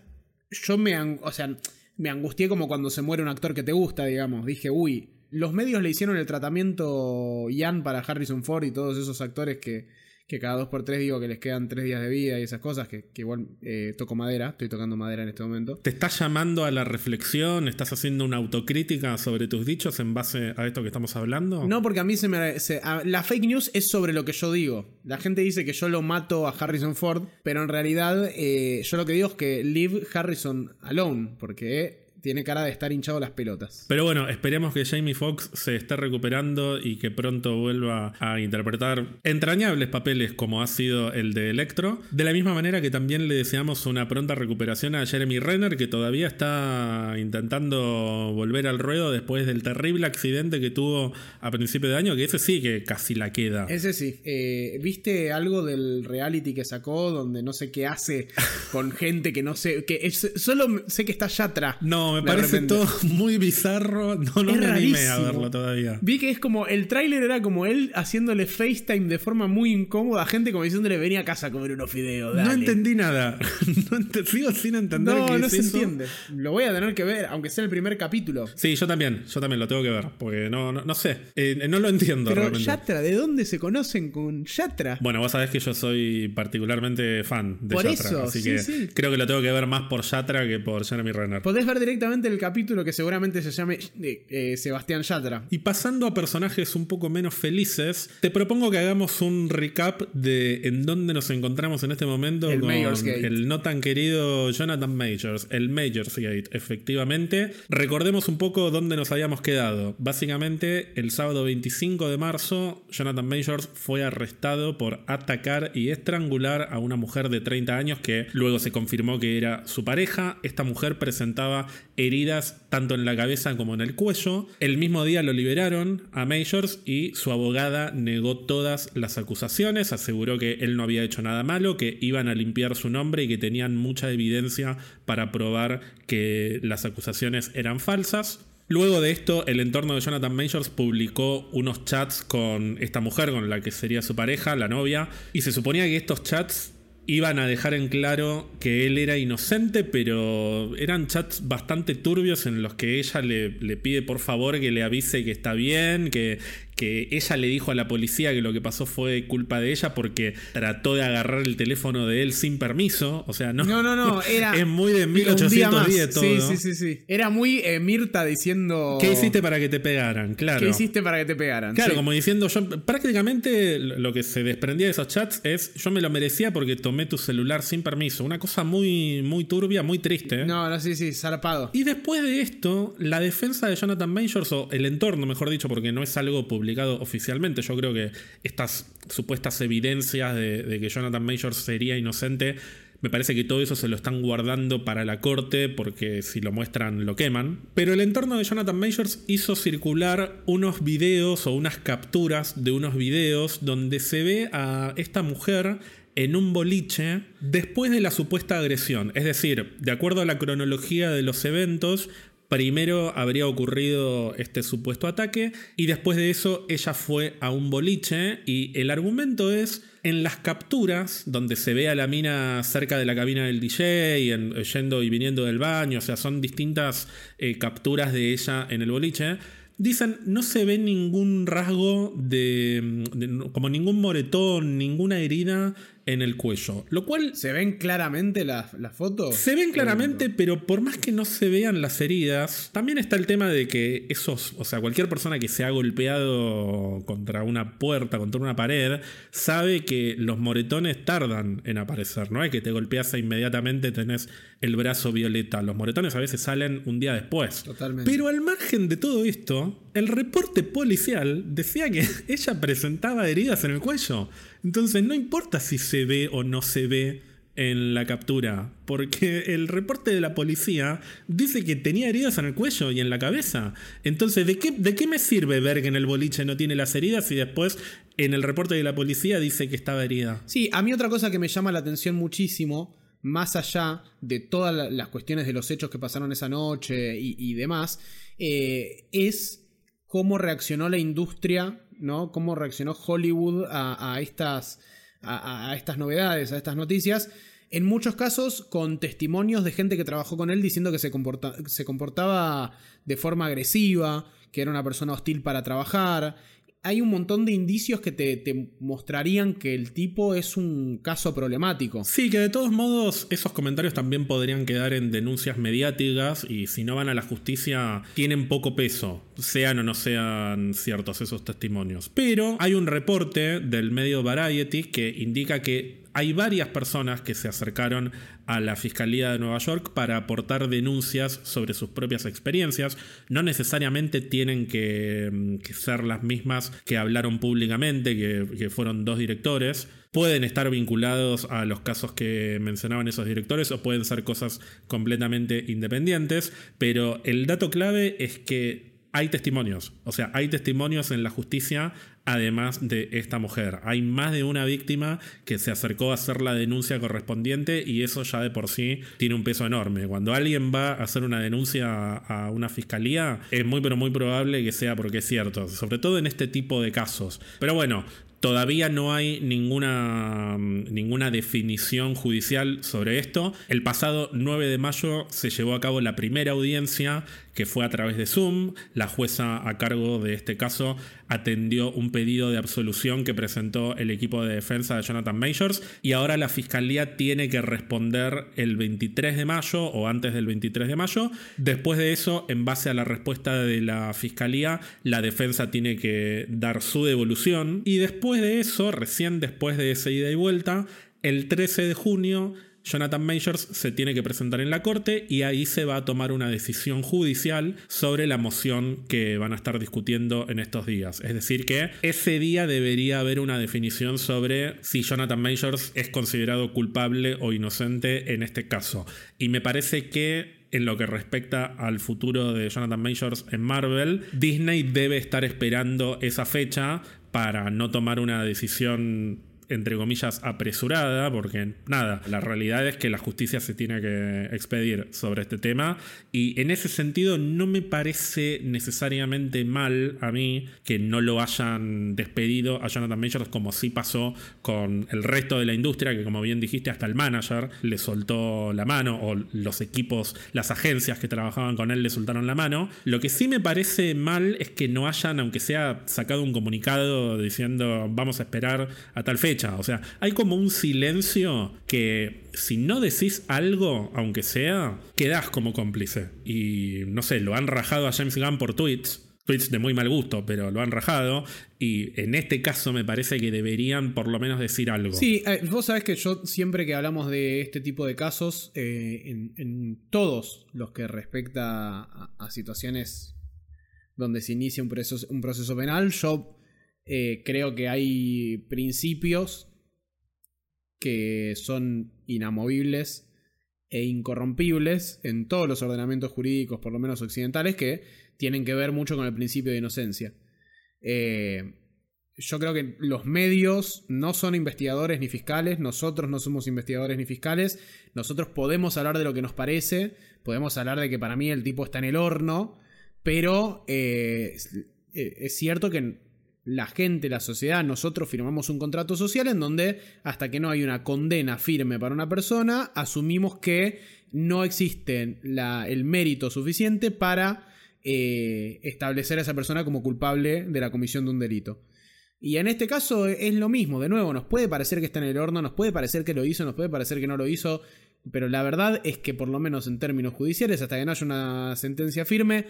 yo me, o sea, me angustié como cuando se muere un actor que te gusta, digamos. Dije, uy, los medios le hicieron el tratamiento Ian para Harrison Ford y todos esos actores que, que cada dos por tres digo que les quedan tres días de vida y esas cosas, que, igual eh, toco madera, estoy tocando madera en este momento. ¿Te estás llamando a la reflexión? ¿Estás haciendo una autocrítica sobre tus dichos en base a esto que estamos hablando? No, porque a mí se me... la fake news es sobre lo que yo digo. La gente dice que yo lo mato a Harrison Ford, pero en realidad eh, yo lo que digo es que leave Harrison alone, porque tiene cara de estar hinchado las pelotas. Pero bueno, esperemos que Jamie Foxx se esté recuperando y que pronto vuelva a interpretar entrañables papeles como ha sido el de Electro. De la misma manera que también le deseamos una pronta recuperación a Jeremy Renner, que todavía está intentando volver al ruedo después del terrible accidente que tuvo a principio de año, que ese sí que casi la queda. Ese sí. Eh, ¿Viste algo del reality que sacó donde no sé qué hace con gente que no sé... que solo sé que está Yatra. No, me parece todo muy bizarro. No, no me animé a verlo todavía. Vi que es como. El tráiler era como él haciéndole FaceTime de forma muy incómoda a gente como diciéndole venía a casa a comer unos fideos. No entendí nada. no sigo sin entender. No, no se entiende. Lo voy a tener que ver, aunque sea el primer capítulo. Sí, yo también. Yo también lo tengo que ver. Porque no, no, sé. Eh, no lo entiendo. Pero Yatra, ¿de dónde se conocen con Yatra? Bueno, vos sabés que yo soy particularmente fan de Yatra. así que creo que lo tengo que ver más por Yatra que por Jeremy Renner. Podés ver directamente el capítulo que seguramente se llame eh, eh, Sebastián Yatra. Y pasando a personajes un poco menos felices, te propongo que hagamos un recap de en dónde nos encontramos en este momento el con el no tan querido Jonathan Majors, el Majors Gate, efectivamente. Recordemos un poco dónde nos habíamos quedado. Básicamente, el sábado 25 de marzo, Jonathan Majors fue arrestado por atacar y estrangular a una mujer de 30 años que luego se confirmó que era su pareja. Esta mujer presentaba heridas tanto en la cabeza como en el cuello. El mismo día lo liberaron a Majors y su abogada negó todas las acusaciones, aseguró que él no había hecho nada malo, que iban a limpiar su nombre y que tenían mucha evidencia para probar que las acusaciones eran falsas. Luego de esto, el entorno de Jonathan Majors publicó unos chats con esta mujer, con la que sería su pareja, la novia, y se suponía que estos chats iban a dejar en claro que él era inocente, pero eran chats bastante turbios en los que ella le, le, pide por favor que le avise que está bien, que, que ella le dijo a la policía que lo que pasó fue culpa de ella porque trató de agarrar el teléfono de él sin permiso. O sea, no. No, no, no. Era. es muy de 1810 todo. Sí, sí, sí, sí. Era muy eh, Mirta diciendo. ¿Qué hiciste para que te pegaran? Claro. ¿Qué hiciste para que te pegaran? Claro, como diciendo yo. Prácticamente lo que se desprendía de esos chats es yo me lo merecía porque tomé tu celular sin permiso. Una cosa muy, muy turbia, muy triste. No, no, sí, sí, zarpado. Y después de esto, la defensa de Jonathan Majors, o el entorno, mejor dicho, porque no es algo oficialmente. Yo creo que estas supuestas evidencias de, que Jonathan Majors sería inocente me parece que todo eso se lo están guardando para la corte porque si lo muestran lo queman. Pero el entorno de Jonathan Majors hizo circular unos videos o unas capturas de unos videos donde se ve a esta mujer en un boliche después de la supuesta agresión. Es decir, de acuerdo a la cronología de los eventos, Primero habría ocurrido este supuesto ataque y después de eso ella fue a un boliche y el argumento es en las capturas donde se ve a la mina cerca de la cabina del DJ, en, yendo y viniendo del baño, o sea, son distintas eh, capturas de ella en el boliche. Dicen, no se ve ningún rasgo de, como ningún moretón, ninguna herida en el cuello. Lo cual. ¿Se ven claramente las, fotos? Se ven claramente, pero por más que no se vean las heridas, también está el tema de que esos. O sea, cualquier persona que se ha golpeado contra una puerta, contra una pared, sabe que los moretones tardan en aparecer. No es que te golpeas e inmediatamente tenés el brazo violeta. Los moretones a veces salen un día después. Totalmente. Pero al margen de todo esto, el reporte policial decía que ella presentaba heridas en el cuello. Entonces no importa si se ve o no se ve en la captura, porque el reporte de la policía dice que tenía heridas en el cuello y en la cabeza. Entonces, ¿de qué, de qué me sirve ver que en el boliche no tiene las heridas y después en el reporte de la policía dice que estaba herida? Sí, a mí otra cosa que me llama la atención muchísimo, más allá de todas las cuestiones de los hechos que pasaron esa noche y, demás, eh, es cómo reaccionó la industria, ¿no? Cómo reaccionó Hollywood a estas a, estas novedades, a estas noticias. En muchos casos con testimonios de gente que trabajó con él diciendo que se, se comportaba de forma agresiva, que era una persona hostil para trabajar, hay un montón de indicios que te, mostrarían que el tipo es un caso problemático. Sí, que de todos modos esos comentarios también podrían quedar en denuncias mediáticas y si no van a la justicia tienen poco peso, sean o no sean ciertos esos testimonios. Pero hay un reporte del medio Variety que indica que hay varias personas que se acercaron a la Fiscalía de Nueva York para aportar denuncias sobre sus propias experiencias. No necesariamente tienen que, mm, ser las mismas que hablaron públicamente, que, fueron dos directores. Pueden estar vinculados a los casos que mencionaban esos directores o pueden ser cosas completamente independientes, pero el dato clave es que hay testimonios, o sea, hay testimonios en la justicia además de esta mujer. Hay más de una víctima que se acercó a hacer la denuncia correspondiente y eso ya de por sí tiene un peso enorme. Cuando alguien va a hacer una denuncia a una fiscalía, es muy pero muy probable que sea porque es cierto, sobre todo en este tipo de casos. Pero bueno, Todavía no hay ninguna, ninguna definición judicial sobre esto. El pasado 9 de mayo se llevó a cabo la primera audiencia que fue a través de Zoom. La jueza a cargo de este caso atendió un pedido de absolución que presentó el equipo de defensa de Jonathan Majors y ahora la fiscalía tiene que responder el 23 de mayo o antes del 23 de mayo. Después de eso, en base a la respuesta de la fiscalía, la defensa tiene que dar su devolución y después de eso, recién después de esa ida y vuelta, el 13 de junio, Jonathan Majors se tiene que presentar en la corte y ahí se va a tomar una decisión judicial sobre la moción que van a estar discutiendo en estos días. Es decir, que ese día debería haber una definición sobre si Jonathan Majors es considerado culpable o inocente en este caso. Y me parece que en lo que respecta al futuro de Jonathan Majors en Marvel, Disney debe estar esperando esa fecha para no tomar una decisión entre comillas, apresurada, porque nada, la realidad es que la justicia se tiene que expedir sobre este tema y en ese sentido no me parece necesariamente mal a mí que no lo hayan despedido a Jonathan Majors como sí pasó con el resto de la industria, que como bien dijiste, hasta el manager le soltó la mano o los equipos, las agencias que trabajaban con él le soltaron la mano. Lo que sí me parece mal es que no hayan, aunque sea sacado un comunicado diciendo vamos a esperar a tal fecha, o sea, hay como un silencio que si no decís algo, aunque sea, quedás como cómplice. Y no sé, lo han rajado a James Gunn por tweets. Tweets de muy mal gusto, pero lo han rajado. Y en este caso me parece que deberían por lo menos decir algo. Sí, eh, vos sabés que yo siempre que hablamos de este tipo de casos, eh, en, todos los que respecta a, situaciones donde se inicia un proceso, un proceso penal, yo eh, creo que hay principios que son inamovibles e incorrompibles en todos los ordenamientos jurídicos, por lo menos occidentales, que tienen que ver mucho con el principio de inocencia. Eh, yo creo que los medios no son investigadores ni fiscales, nosotros no somos investigadores ni fiscales, nosotros podemos hablar de lo que nos parece, podemos hablar de que para mí el tipo está en el horno, pero eh, es cierto que la gente, la sociedad, nosotros firmamos un contrato social en donde hasta que no hay una condena firme para una persona, asumimos que no existe el mérito suficiente para eh, establecer a esa persona como culpable de la comisión de un delito. Y en este caso es lo mismo, de nuevo, nos puede parecer que está en el horno, nos puede parecer que lo hizo, nos puede parecer que no lo hizo, pero la verdad es que por lo menos en términos judiciales, hasta que no haya una sentencia firme,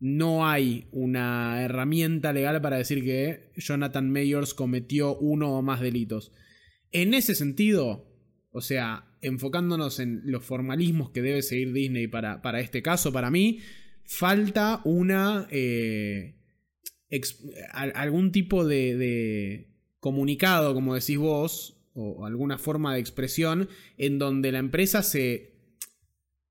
no hay una herramienta legal para decir que Jonathan Mayors cometió uno o más delitos. En ese sentido, o sea, enfocándonos en los formalismos que debe seguir Disney para, para este caso, para mí, falta una... Eh, algún tipo de, de comunicado, como decís vos, o alguna forma de expresión en donde la empresa se,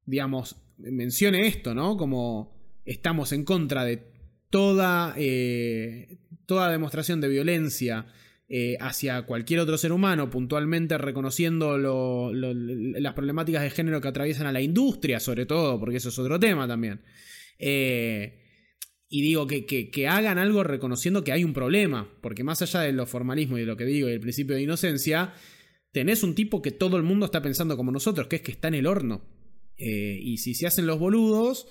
digamos, mencione esto, ¿no? Como estamos en contra de toda, eh, toda demostración de violencia eh, hacia cualquier otro ser humano, puntualmente reconociendo las problemáticas de género que atraviesan a la industria, sobre todo, porque eso es otro tema también. Eh, y digo que, que, hagan algo reconociendo que hay un problema, porque más allá de los formalismos y de lo que digo y el principio de inocencia, tenés un tipo que todo el mundo está pensando como nosotros, que es que está en el horno. Y si se hacen los boludos,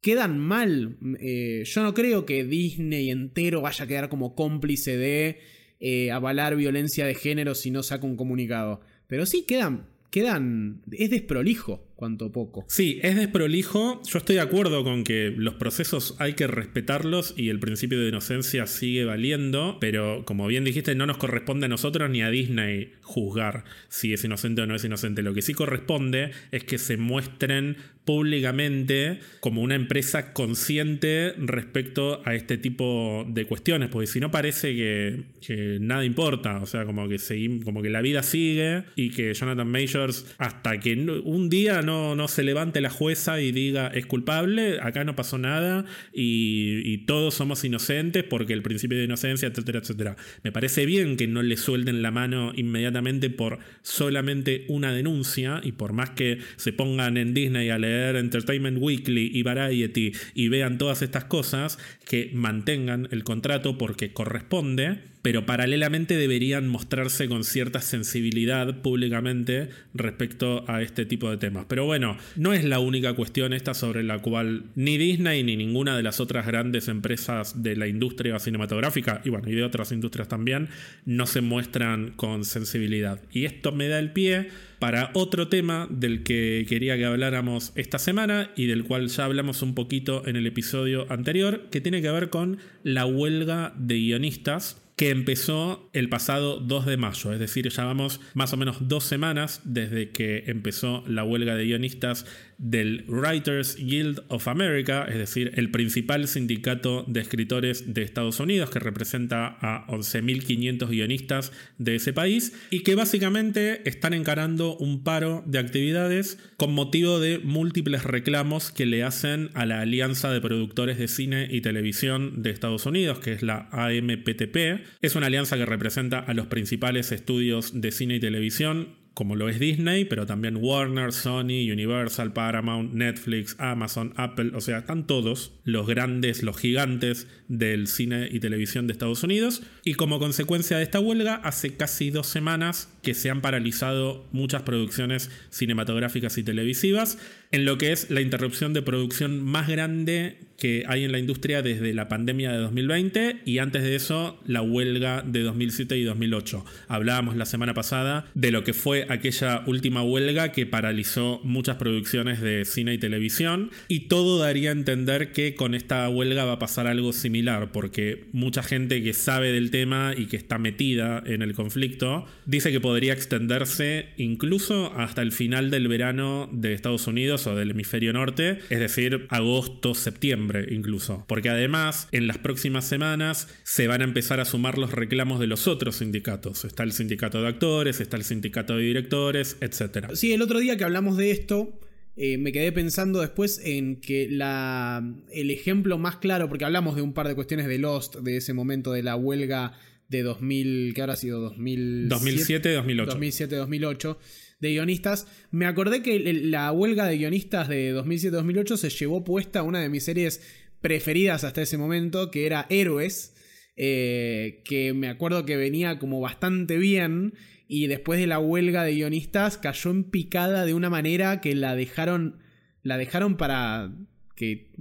quedan mal. Eh, yo no creo que Disney entero vaya a quedar como cómplice de eh, avalar violencia de género si no saca un comunicado. Pero sí quedan, quedan, es desprolijo cuanto poco. Sí, es desprolijo. Yo estoy de acuerdo con que los procesos hay que respetarlos y el principio de inocencia sigue valiendo, pero como bien dijiste, no nos corresponde a nosotros ni a Disney juzgar si es inocente o no es inocente. Lo que sí corresponde es que se muestren públicamente como una empresa consciente respecto a este tipo de cuestiones, porque si no parece que, nada importa, o sea, como que, como que la vida sigue y que Jonathan Majors hasta que un día no no, se levante la jueza y diga es culpable, acá no pasó nada y, todos somos inocentes porque el principio de inocencia, etcétera, etcétera. Me parece bien que no le suelten la mano inmediatamente por solamente una denuncia y por más que se pongan en Disney a leer Entertainment Weekly y Variety y vean todas estas cosas, que mantengan el contrato porque corresponde pero paralelamente deberían mostrarse con cierta sensibilidad públicamente respecto a este tipo de temas. Pero bueno, no es la única cuestión esta sobre la cual ni Disney ni ninguna de las otras grandes empresas de la industria cinematográfica, y bueno, y de otras industrias también, no se muestran con sensibilidad. Y esto me da el pie para otro tema del que quería que habláramos esta semana y del cual ya hablamos un poquito en el episodio anterior, que tiene que ver con la huelga de guionistas que empezó el pasado 2 de mayo, es decir, ya vamos más o menos dos semanas desde que empezó la huelga de guionistas del Writers Guild of America, es decir, el principal sindicato de escritores de Estados Unidos que representa a 11.500 guionistas de ese país y que básicamente están encarando un paro de actividades con motivo de múltiples reclamos que le hacen a la Alianza de Productores de Cine y Televisión de Estados Unidos, que es la AMPTP. Es una alianza que representa a los principales estudios de cine y televisión como lo es Disney, pero también Warner, Sony, Universal, Paramount, Netflix, Amazon, Apple, o sea, están todos los grandes, los gigantes del cine y televisión de Estados Unidos. Y como consecuencia de esta huelga, hace casi dos semanas que se han paralizado muchas producciones cinematográficas y televisivas, en lo que es la interrupción de producción más grande que hay en la industria desde la pandemia de 2020 y antes de eso la huelga de 2007 y 2008. Hablábamos la semana pasada de lo que fue aquella última huelga que paralizó muchas producciones de cine y televisión y todo daría a entender que con esta huelga va a pasar algo similar porque mucha gente que sabe del tema y que está metida en el conflicto dice que podría extenderse incluso hasta el final del verano de Estados Unidos o del hemisferio norte, es decir, agosto, septiembre incluso. Porque además, en las próximas semanas se van a empezar a sumar los reclamos de los otros sindicatos. Está el sindicato de actores, está el sindicato de directores, etc. Sí, el otro día que hablamos de esto, eh, me quedé pensando después en que la, el ejemplo más claro, porque hablamos de un par de cuestiones de Lost, de ese momento de la huelga de 2000, que ahora ha sido 2007, 2008. 2007, 2008 de guionistas. Me acordé que la huelga de guionistas de 2007-2008 se llevó puesta una de mis series preferidas hasta ese momento, que era Héroes, eh, que me acuerdo que venía como bastante bien y después de la huelga de guionistas cayó en picada de una manera que la dejaron, la dejaron para que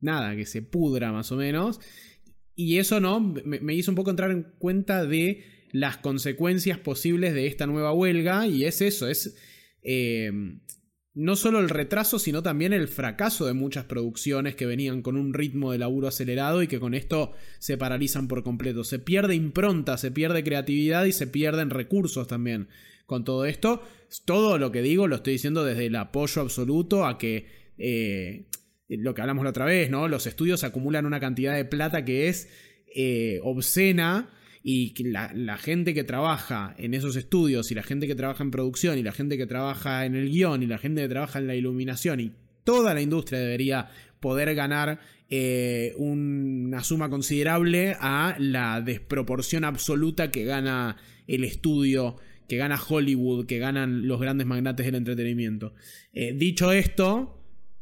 nada, que se pudra más o menos. Y eso no, me hizo un poco entrar en cuenta de las consecuencias posibles de esta nueva huelga y es eso, es eh, no solo el retraso, sino también el fracaso de muchas producciones que venían con un ritmo de laburo acelerado y que con esto se paralizan por completo. Se pierde impronta, se pierde creatividad y se pierden recursos también. Con todo esto, todo lo que digo lo estoy diciendo desde el apoyo absoluto a que... Eh, lo que hablamos la otra vez, ¿no? Los estudios acumulan una cantidad de plata que es eh, obscena y la, gente que trabaja en esos estudios y la gente que trabaja en producción y la gente que trabaja en el guion y la gente que trabaja en la iluminación y toda la industria debería poder ganar eh, una suma considerable a la desproporción absoluta que gana el estudio, que gana Hollywood, que ganan los grandes magnates del entretenimiento. Eh, dicho esto,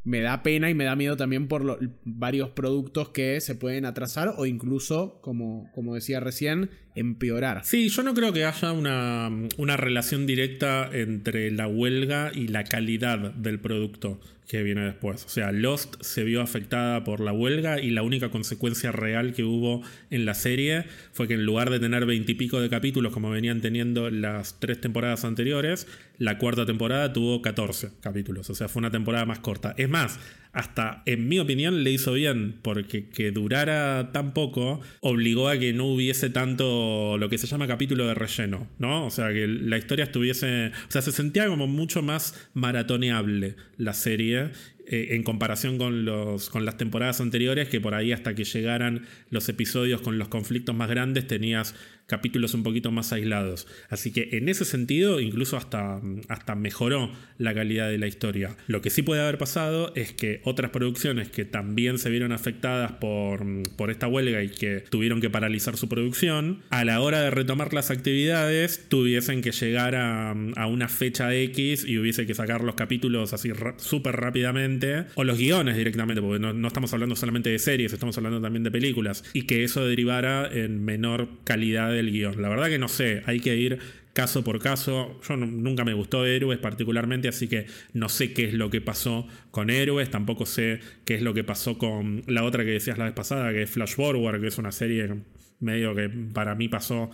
me da pena y me da miedo también por los varios productos que se pueden atrasar o incluso, como, como decía recién, empeorar. Sí, yo no creo que haya una, una relación directa entre la huelga y la calidad del producto que viene después. O sea, Lost se vio afectada por la huelga y la única consecuencia real que hubo en la serie fue que en lugar de tener veintipico de capítulos como venían teniendo las tres temporadas anteriores, la cuarta temporada tuvo 14 capítulos. O sea, fue una temporada más corta. Es más, hasta en mi opinión le hizo bien porque que durara tan poco obligó a que no hubiese tanto lo que se llama capítulo de relleno, ¿no? O sea, que la historia estuviese, o sea, se sentía como mucho más maratoneable la serie eh, en comparación con, los, con las temporadas anteriores, que por ahí hasta que llegaran los episodios con los conflictos más grandes tenías capítulos un poquito más aislados. Así que en ese sentido incluso hasta, hasta mejoró la calidad de la historia. Lo que sí puede haber pasado es que otras producciones que también se vieron afectadas por, por esta huelga y que tuvieron que paralizar su producción, a la hora de retomar las actividades tuviesen que llegar a, a una fecha X y hubiese que sacar los capítulos así súper rápidamente, o los guiones directamente, porque no, no estamos hablando solamente de series, estamos hablando también de películas, y que eso derivara en menor calidad del guion. La verdad que no sé, hay que ir caso por caso. Yo nunca me gustó Héroes particularmente, así que no sé qué es lo que pasó con Héroes, tampoco sé qué es lo que pasó con la otra que decías la vez pasada, que es Flash Forward, que es una serie medio que para mí pasó,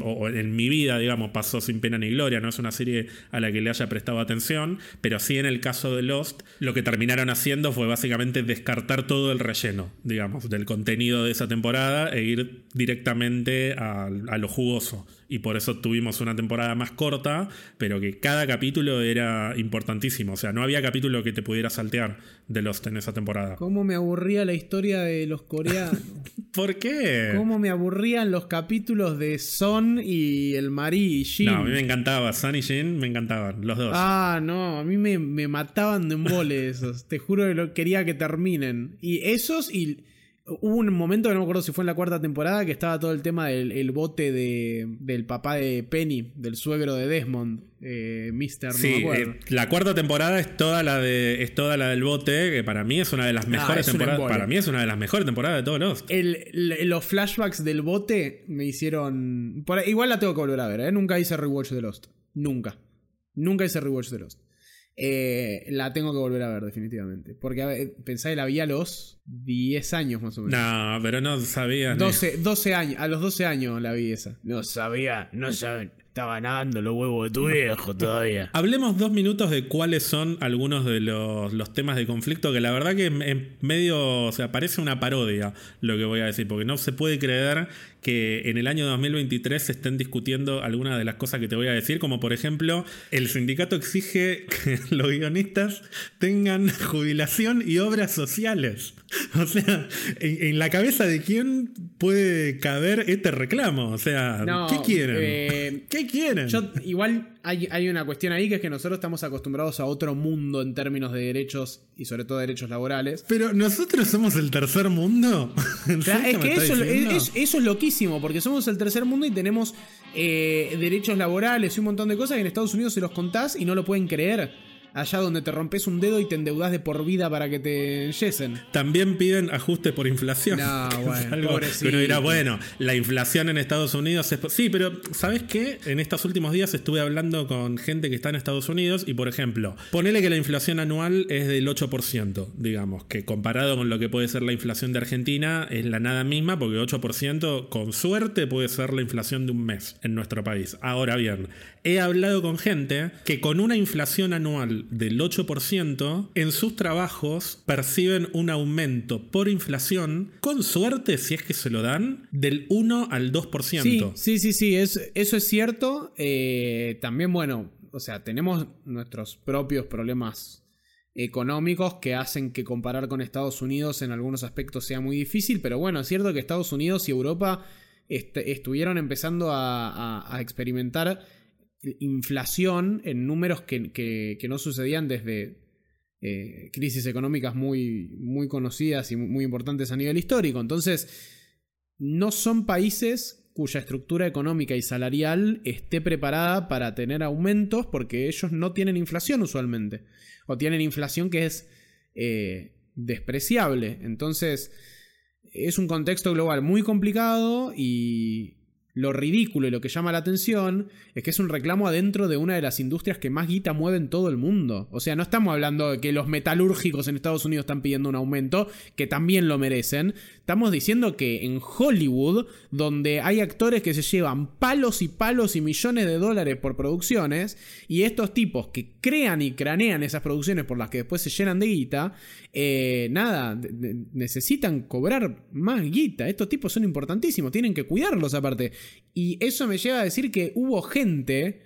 o en mi vida, digamos, pasó sin pena ni gloria, no es una serie a la que le haya prestado atención, pero sí en el caso de Lost, lo que terminaron haciendo fue básicamente descartar todo el relleno, digamos, del contenido de esa temporada e ir directamente a lo jugoso y por eso tuvimos una temporada más corta, pero que cada capítulo era importantísimo. O sea, no había capítulo que te pudiera saltear de Lost en esa temporada. ¿Cómo me aburría la historia de los coreanos? ¿Por qué? ¿Cómo me aburrían los capítulos de Son y el Marí y Jin? No, a mí me encantaba. Son y Jin me encantaban, los dos. Ah, no, a mí me, me mataban de embole esos. Te juro que lo quería que terminen. Y esos y Hubo un momento que no me acuerdo si fue en la cuarta temporada que estaba todo el tema del bote de, del papá de Penny, del suegro de Desmond, eh, Mister. Sí, eh, la cuarta temporada es toda la de es toda la del bote, que para mí es una de las ah, mejores temporadas. Para mí es una de las mejores temporadas de todos los. los flashbacks del bote me hicieron. igual la tengo que volver a ver, ¿eh? Nunca hice rewatch de Lost. Nunca. Nunca hice rewatch de Lost. Eh, la tengo que volver a ver, definitivamente. Porque a la vi a los 10 años más o menos. No, pero no sabía. 12, 12 años, a los 12 años la vi esa. No sabía, no saben. Estaba nadando los huevos de tu viejo todavía. Hablemos dos minutos de cuáles son algunos de los, los, temas de conflicto, que la verdad que en medio, o sea, parece una parodia lo que voy a decir, porque no se puede creer que en el año 2023 se estén discutiendo algunas de las cosas que te voy a decir, como por ejemplo, el sindicato exige que los guionistas tengan jubilación y obras sociales. O sea, en, la cabeza de quién puede caber este reclamo. O sea, ¿qué quieren? Eh, ¿Qué quieren? Yo, igual hay, una cuestión ahí que es que nosotros estamos acostumbrados a otro mundo en términos de derechos y sobre todo derechos laborales. Pero nosotros somos el tercer mundo. es que eso, es, eso es porque somos el tercer mundo y tenemos eh, derechos laborales y un montón de cosas que en Estados Unidos se los contás y no lo pueden creer allá donde te rompes un dedo y te endeudas de por vida para que te yesen. También piden ajuste por inflación. No, bueno, uno dirá, bueno, la inflación en Estados Unidos es... Sí, pero ¿sabes qué? En estos últimos días estuve hablando con gente que está en Estados Unidos y, por ejemplo, ponele que la inflación anual es del 8%, digamos, que comparado con lo que puede ser la inflación de Argentina es la nada misma, porque 8% con suerte puede ser la inflación de un mes en nuestro país. Ahora bien, he hablado con gente que con una inflación anual del 8%, en sus trabajos perciben un aumento por inflación, con suerte, si es que se lo dan, del 1 al 2%. Sí, sí, sí, sí eso es cierto. Eh, también, bueno, o sea, tenemos nuestros propios problemas económicos que hacen que comparar con Estados Unidos en algunos aspectos sea muy difícil, pero bueno, es cierto que Estados Unidos y Europa estuvieron empezando a experimentar inflación en números que, que- no sucedían desde eh, crisis económicas muy, muy conocidas y muy importantes a nivel histórico. Entonces, no son países cuya estructura económica y salarial esté preparada para tener aumentos porque ellos no tienen inflación usualmente. O tienen inflación que es eh, despreciable. Entonces, es un contexto global muy complicado y lo ridículo y lo que llama la atención es que es un reclamo adentro de una de las industrias que más guita mueve en todo el mundo. O sea, no estamos hablando de que los metalúrgicos en Estados Unidos están pidiendo un aumento, que también lo merecen. Estamos diciendo que en Hollywood, donde hay actores que se llevan palos y palos y millones de dólares por producciones, y estos tipos que crean y cranean esas producciones por las que después se llenan de guita, eh, nada, necesitan cobrar más guita. Estos tipos son importantísimos, tienen que cuidarlos aparte. Y eso me lleva a decir que hubo gente,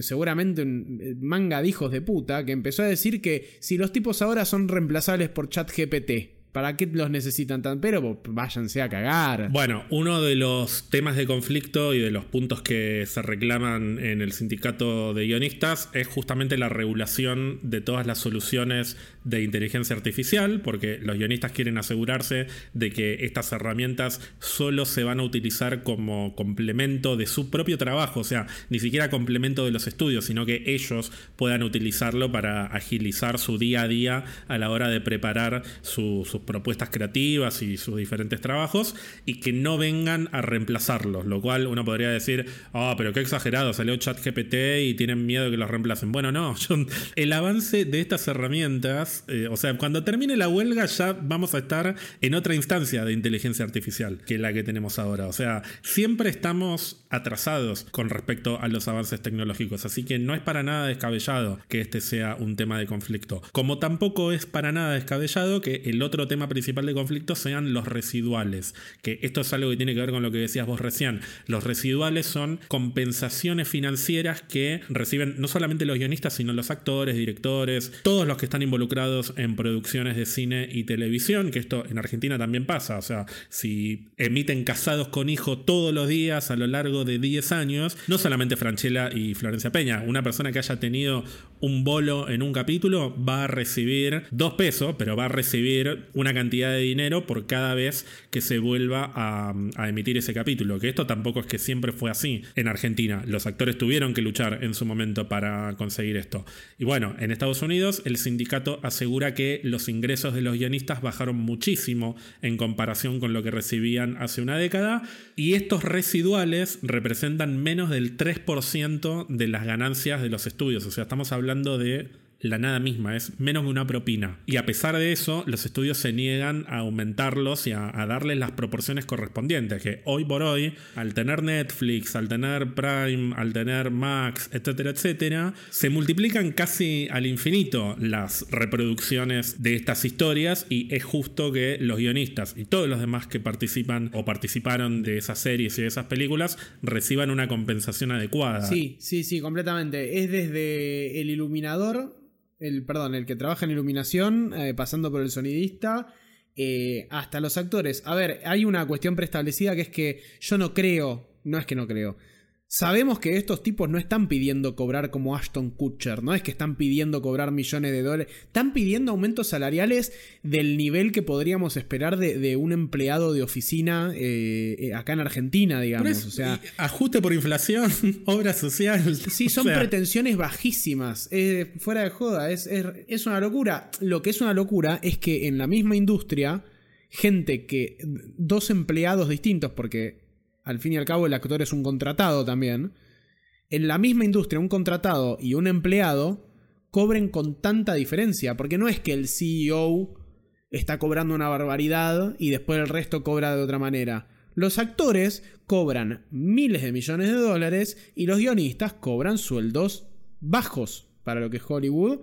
seguramente un eh, manga de hijos de puta, que empezó a decir que si los tipos ahora son reemplazables por ChatGPT, ¿para qué los necesitan tan? Pero váyanse a cagar. Bueno, uno de los temas de conflicto y de los puntos que se reclaman en el sindicato de guionistas es justamente la regulación de todas las soluciones de inteligencia artificial, porque los guionistas quieren asegurarse de que estas herramientas solo se van a utilizar como complemento de su propio trabajo, o sea, ni siquiera complemento de los estudios, sino que ellos puedan utilizarlo para agilizar su día a día a la hora de preparar su- sus propuestas creativas y sus diferentes trabajos y que no vengan a reemplazarlos, lo cual uno podría decir, ah, pero qué exagerado, salió ChatGPT y tienen miedo que los reemplacen. Bueno, no, el avance de estas herramientas, eh, o sea, cuando termine la huelga ya vamos a estar en otra instancia de inteligencia artificial que la que tenemos ahora. O sea, siempre estamos atrasados con respecto a los avances tecnológicos, así que no es para nada descabellado que este sea un tema de conflicto. Como tampoco es para nada descabellado que el otro tema principal de conflicto sean los residuales, que esto es algo que tiene que ver con lo que decías vos recién. Los residuales son compensaciones financieras que reciben no solamente los guionistas, sino los actores, directores, todos los que están involucrados en producciones de cine y televisión, que esto en Argentina también pasa, o sea, si emiten Casados con Hijo todos los días a lo largo de 10 años, no solamente Franchella y Florencia Peña, una persona que haya tenido un bolo en un capítulo va a recibir dos pesos, pero va a recibir una cantidad de dinero por cada vez que se vuelva a, a emitir ese capítulo, que esto tampoco es que siempre fue así en Argentina, los actores tuvieron que luchar en su momento para conseguir esto. Y bueno, en Estados Unidos el sindicato asegura que los ingresos de los guionistas bajaron muchísimo en comparación con lo que recibían hace una década y estos residuales representan menos del 3% de las ganancias de los estudios, o sea, estamos hablando de la nada misma, es menos que una propina. Y a pesar de eso, los estudios se niegan a aumentarlos y a, a darles las proporciones correspondientes, que hoy por hoy, al tener Netflix, al tener Prime, al tener Max, etcétera, etcétera, se multiplican casi al infinito las reproducciones de estas historias y es justo que los guionistas y todos los demás que participan o participaron de esas series y de esas películas reciban una compensación adecuada. Sí, sí, sí, completamente. Es desde el iluminador, el, perdón, el que trabaja en iluminación, eh, pasando por el sonidista, eh, hasta los actores. A ver, hay una cuestión preestablecida que es que yo no creo, no es que no creo. Sabemos que estos tipos no están pidiendo cobrar como Ashton Kutcher, no es que están pidiendo cobrar millones de dólares, están pidiendo aumentos salariales del nivel que podríamos esperar de, de un empleado de oficina eh, eh, acá en Argentina, digamos. es- o sea, ajuste por inflación, obra social. Sí, o son sea, pretensiones bajísimas. eh, fuera de joda, es, es- es una locura. Lo que es una locura es que en la misma industria, gente que. dos empleados distintos, porque al fin y al cabo el actor es un contratado también. En la misma industria, un contratado y un empleado cobren con tanta diferencia. Porque no es que el CEO está cobrando una barbaridad y después el resto cobra de otra manera. Los actores cobran miles de millones de dólares y los guionistas cobran sueldos bajos para lo que es Hollywood.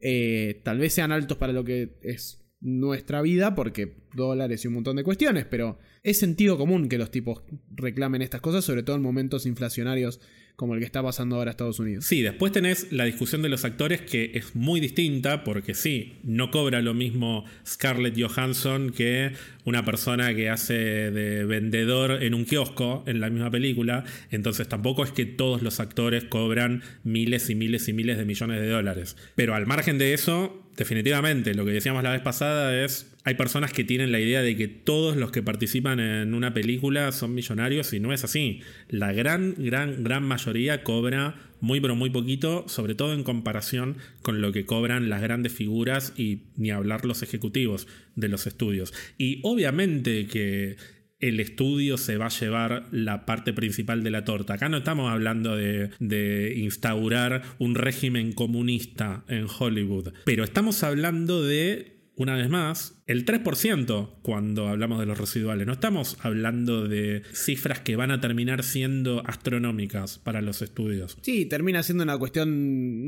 Eh, tal vez sean altos para lo que es nuestra vida porque dólares y un montón de cuestiones, pero es sentido común que los tipos reclamen estas cosas, sobre todo en momentos inflacionarios como el que está pasando ahora Estados Unidos. Sí, después tenés la discusión de los actores que es muy distinta porque sí, no cobra lo mismo Scarlett Johansson que una persona que hace de vendedor en un kiosco en la misma película, entonces tampoco es que todos los actores cobran miles y miles y miles de millones de dólares. Pero al margen de eso, definitivamente, lo que decíamos la vez pasada es, hay personas que tienen la idea de que todos los que participan en una película son millonarios y no es así. La gran, gran, gran mayoría cobra muy pero muy poquito, sobre todo en comparación con lo que cobran las grandes figuras y ni hablar los ejecutivos de los estudios. Y obviamente que el estudio se va a llevar la parte principal de la torta. Acá no estamos hablando de, de, instaurar un régimen comunista en Hollywood, pero estamos hablando de, una vez más, el 3% cuando hablamos de los residuales. No estamos hablando de cifras que van a terminar siendo astronómicas para los estudios. Sí, termina siendo una cuestión,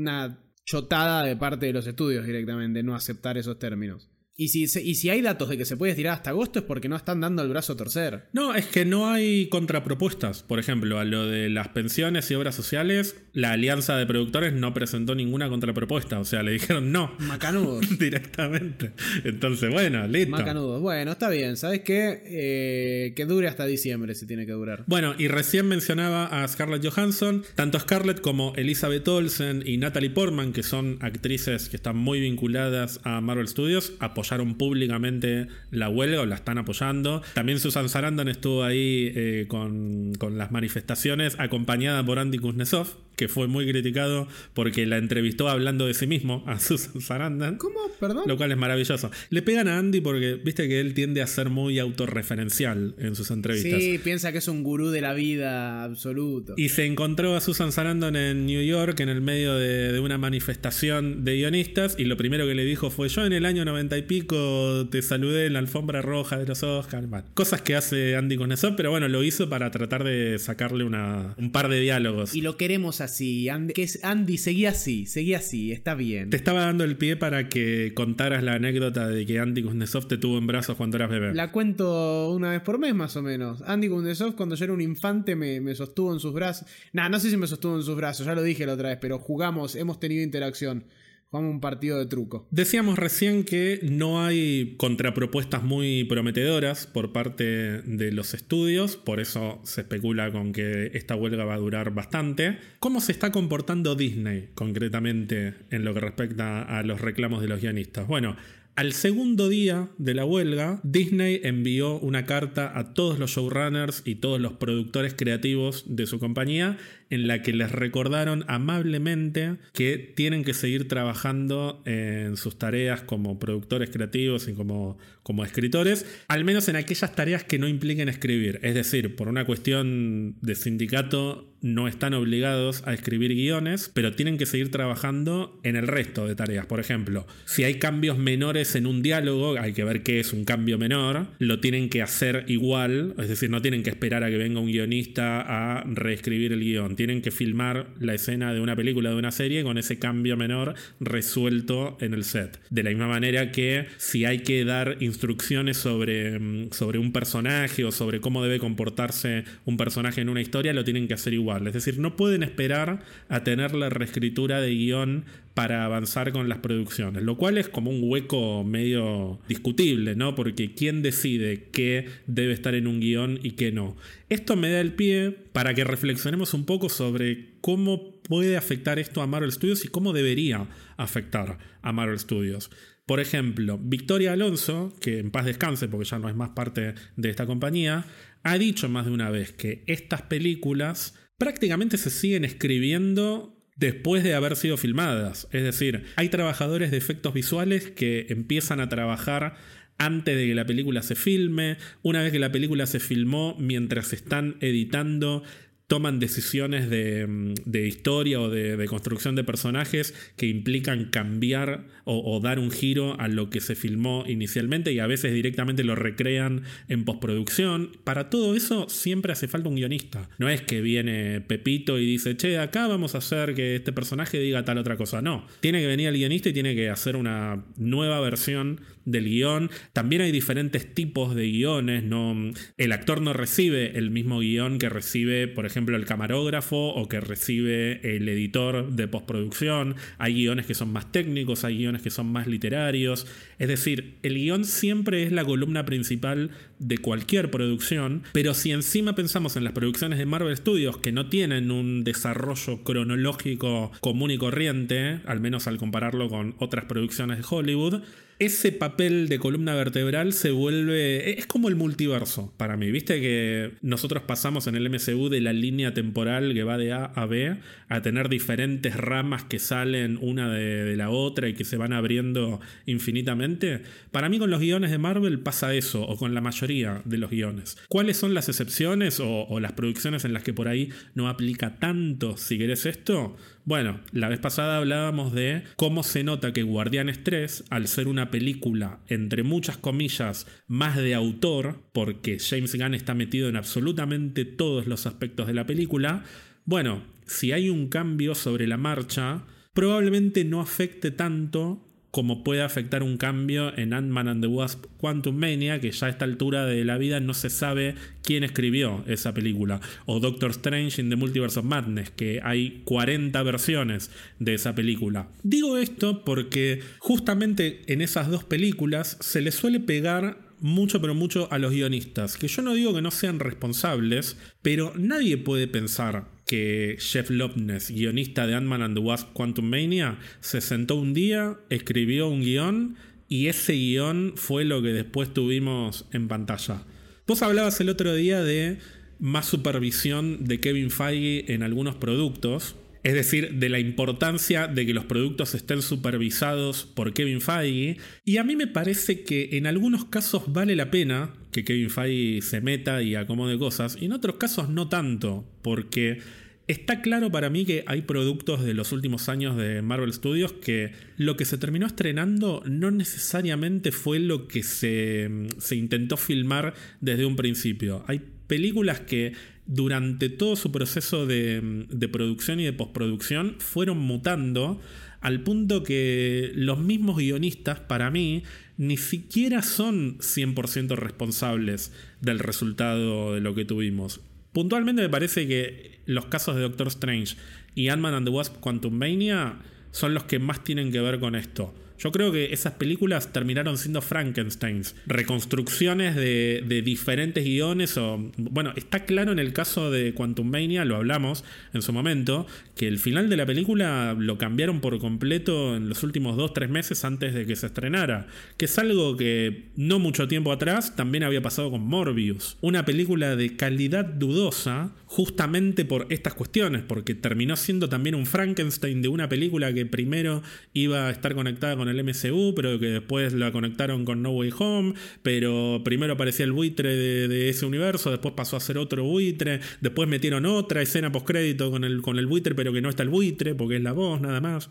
una chotada de parte de los estudios directamente, no aceptar esos términos. Y si, y si hay datos de que se puede estirar hasta agosto es porque no están dando el brazo a torcer. No, es que no hay contrapropuestas. Por ejemplo, a lo de las pensiones y obras sociales, la alianza de productores no presentó ninguna contrapropuesta. O sea, le dijeron no. Macanudos. Directamente. Entonces, bueno, listo. Macanudos. Bueno, está bien. ¿Sabes qué? Eh, que dure hasta diciembre si tiene que durar. Bueno, y recién mencionaba a Scarlett Johansson. Tanto Scarlett como Elizabeth Olsen y Natalie Portman, que son actrices que están muy vinculadas a Marvel Studios, apoyaron públicamente la huelga o la están apoyando. También Susan Sarandon estuvo ahí eh, con, con, las manifestaciones acompañada por Andy Kuznetsov, que fue muy criticado porque la entrevistó hablando de sí mismo a Susan Sarandon. ¿Cómo? Perdón. Lo cual es maravilloso. Le pegan a Andy porque viste que él tiende a ser muy autorreferencial en sus entrevistas. Sí, piensa que es un gurú de la vida absoluto. Y se encontró a Susan Sarandon en New York en el medio de, de una manifestación de guionistas y lo primero que le dijo fue yo en el año 90 y pico te saludé en la alfombra roja de los Oscars. cosas que hace Andy con eso, pero bueno, lo hizo para tratar de sacarle una, un par de diálogos. Y lo queremos así. Andy, que es, Andy, seguí así, seguí así, está bien. Te estaba dando el pie para que contaras la anécdota de que Andy Kuznetsov te tuvo en brazos cuando eras bebé. La cuento una vez por mes más o menos. Andy Kuznetsov cuando yo era un infante me, me sostuvo en sus brazos. Nah, no sé si me sostuvo en sus brazos, ya lo dije la otra vez, pero jugamos, hemos tenido interacción. Jugamos un partido de truco. Decíamos recién que no hay contrapropuestas muy prometedoras por parte de los estudios, por eso se especula con que esta huelga va a durar bastante. ¿Cómo se está comportando Disney concretamente en lo que respecta a los reclamos de los guionistas? Bueno, al segundo día de la huelga, Disney envió una carta a todos los showrunners y todos los productores creativos de su compañía en la que les recordaron amablemente que tienen que seguir trabajando en sus tareas como productores creativos y como, como escritores, al menos en aquellas tareas que no impliquen escribir. Es decir, por una cuestión de sindicato no están obligados a escribir guiones, pero tienen que seguir trabajando en el resto de tareas. Por ejemplo, si hay cambios menores en un diálogo, hay que ver qué es un cambio menor, lo tienen que hacer igual, es decir, no tienen que esperar a que venga un guionista a reescribir el guion tienen que filmar la escena de una película, de una serie, con ese cambio menor resuelto en el set. De la misma manera que si hay que dar instrucciones sobre, sobre un personaje o sobre cómo debe comportarse un personaje en una historia, lo tienen que hacer igual. Es decir, no pueden esperar a tener la reescritura de guion para avanzar con las producciones, lo cual es como un hueco medio discutible, ¿no? Porque ¿quién decide qué debe estar en un guion y qué no? Esto me da el pie para que reflexionemos un poco sobre cómo puede afectar esto a Marvel Studios y cómo debería afectar a Marvel Studios. Por ejemplo, Victoria Alonso, que en paz descanse porque ya no es más parte de esta compañía, ha dicho más de una vez que estas películas prácticamente se siguen escribiendo después de haber sido filmadas. Es decir, hay trabajadores de efectos visuales que empiezan a trabajar antes de que la película se filme, una vez que la película se filmó, mientras están editando, toman decisiones de, mm, historia o de, de, construcción de personajes que implican cambiar o, o, dar un giro a lo que se filmó inicialmente y a veces directamente lo recrean en postproducción. Para todo eso siempre hace falta un guionista. No es que viene Pepito y dice, che, acá vamos a hacer que este personaje diga tal otra cosa. No, tiene que venir el guionista y tiene que hacer una nueva versión del guion. También hay diferentes tipos de guiones. No, el actor no recibe el mismo guion que recibe, por ejemplo, el camarógrafo o que recibe el editor de postproducción. Hay guiones que son más técnicos, hay guiones que son más literarios. Es decir, el guion siempre es la columna principal de cualquier producción, pero si encima pensamos en las producciones de Marvel Studios que no tienen un desarrollo cronológico común y corriente, al menos al compararlo con otras producciones de Hollywood, ese papel de columna vertebral se vuelve. Es como el multiverso para mí. Viste que nosotros pasamos en el MCU de la línea temporal que va de A a B a tener diferentes ramas que salen una de, de la otra y que se van abriendo infinitamente. Para mí, con los guiones de Marvel pasa eso, o con la mayoría de los guiones. ¿Cuáles son las excepciones o, o las producciones en las que por ahí no aplica tanto, si querés esto? Bueno, la vez pasada hablábamos de cómo se nota que Guardianes 3, al ser una película, entre muchas comillas, más de autor, porque James Gunn está metido en absolutamente todos los aspectos de la película, bueno, si hay un cambio sobre la marcha, probablemente no afecte tanto como puede afectar un cambio en Ant-Man and the Wasp Quantum Mania, que ya a esta altura de la vida no se sabe quién escribió esa película, o Doctor Strange in the Multiverse of Madness, que hay 40 versiones de esa película. Digo esto porque justamente en esas dos películas se le suele pegar mucho, pero mucho a los guionistas. Que yo no digo que no sean responsables, pero nadie puede pensar que Jeff Loveness, guionista de Ant-Man and the Wasp Quantum Mania, se sentó un día, escribió un guion y ese guion fue lo que después tuvimos en pantalla. Vos hablabas el otro día de más supervisión de Kevin Feige en algunos productos. Es decir, de la importancia de que los productos estén supervisados por Kevin Feige. Y a mí me parece que en algunos casos vale la pena que Kevin Feige se meta y acomode cosas, y en otros casos no tanto, porque está claro para mí que hay productos de los últimos años de Marvel Studios que lo que se terminó estrenando no necesariamente fue lo que se, se intentó filmar desde un principio. Hay películas que durante todo su proceso de, de, producción y de postproducción fueron mutando al punto que los mismos guionistas, para mí, ni siquiera son 100% responsables del resultado de lo que tuvimos. Puntualmente me parece que los casos de Doctor Strange y Ant-Man and the Wasp Quantum Mania son los que más tienen que ver con esto. Yo creo que esas películas terminaron siendo Frankensteins, reconstrucciones de, de, diferentes guiones. O, bueno, está claro en el caso de Quantum Mania, lo hablamos en su momento, que el final de la película lo cambiaron por completo en los últimos 2-3 meses antes de que se estrenara. Que es algo que no mucho tiempo atrás también había pasado con Morbius. Una película de calidad dudosa, justamente por estas cuestiones, porque terminó siendo también un Frankenstein de una película que primero iba a estar conectada con el MCU, pero que después la conectaron con No Way Home, pero primero aparecía el buitre de, ese universo, después pasó a ser otro buitre, después metieron otra escena postcrédito con el, con el buitre, pero que no está el buitre, porque es la voz nada más.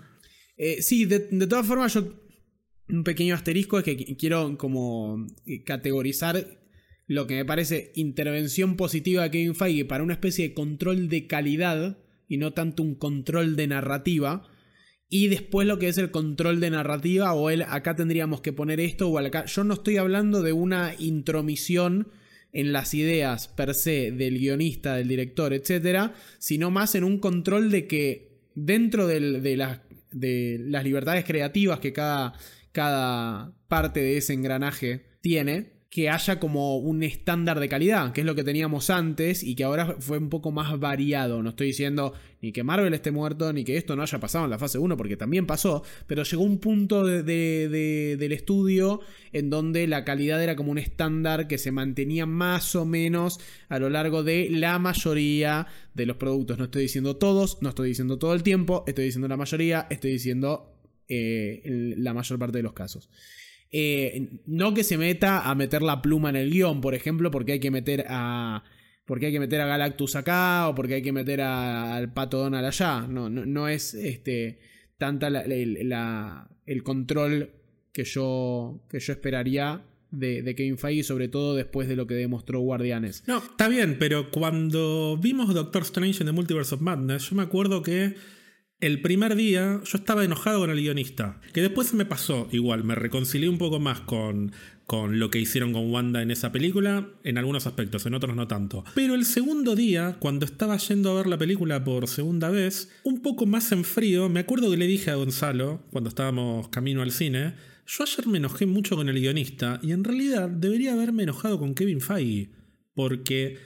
Eh, sí, de, de todas formas yo... Un pequeño asterisco es que quiero como categorizar lo que me parece intervención positiva de Kevin Feige para una especie de control de calidad y no tanto un control de narrativa y después lo que es el control de narrativa o el acá tendríamos que poner esto o acá. Yo no estoy hablando de una intromisión en las ideas per se del guionista, del director, etcétera, sino más en un control de que dentro del, de, la, de, las libertades creativas que cada, cada parte de ese engranaje tiene, que haya como un estándar de calidad, que es lo que teníamos antes y que ahora fue un poco más variado. No estoy diciendo ni que Marvel esté muerto, ni que esto no haya pasado en la fase 1, porque también pasó, pero llegó un punto de, de, de, del estudio en donde la calidad era como un estándar que se mantenía más o menos a lo largo de la mayoría de los productos. No estoy diciendo todos, no estoy diciendo todo el tiempo, estoy diciendo la mayoría, estoy diciendo eh, la mayor parte de los casos. Eh, no que se meta a meter la pluma en el guion, por ejemplo, porque hay que meter a, porque hay que meter a Galactus acá o porque hay que meter al Pato Donald allá. No, no, no es este, tanta el control que yo, que yo esperaría de, de, Kevin Feige, sobre todo después de lo que demostró Guardianes. No, está bien, pero cuando vimos Doctor Strange en The Multiverse of Madness, yo me acuerdo que el primer día yo estaba enojado con el guionista, que después me pasó igual, me reconcilié un poco más con, con lo que hicieron con Wanda en esa película, en algunos aspectos, en otros no tanto. Pero el segundo día, cuando estaba yendo a ver la película por segunda vez, un poco más en frío, me acuerdo que le dije a Gonzalo, cuando estábamos camino al cine, yo ayer me enojé mucho con el guionista y en realidad debería haberme enojado con Kevin Feige, porque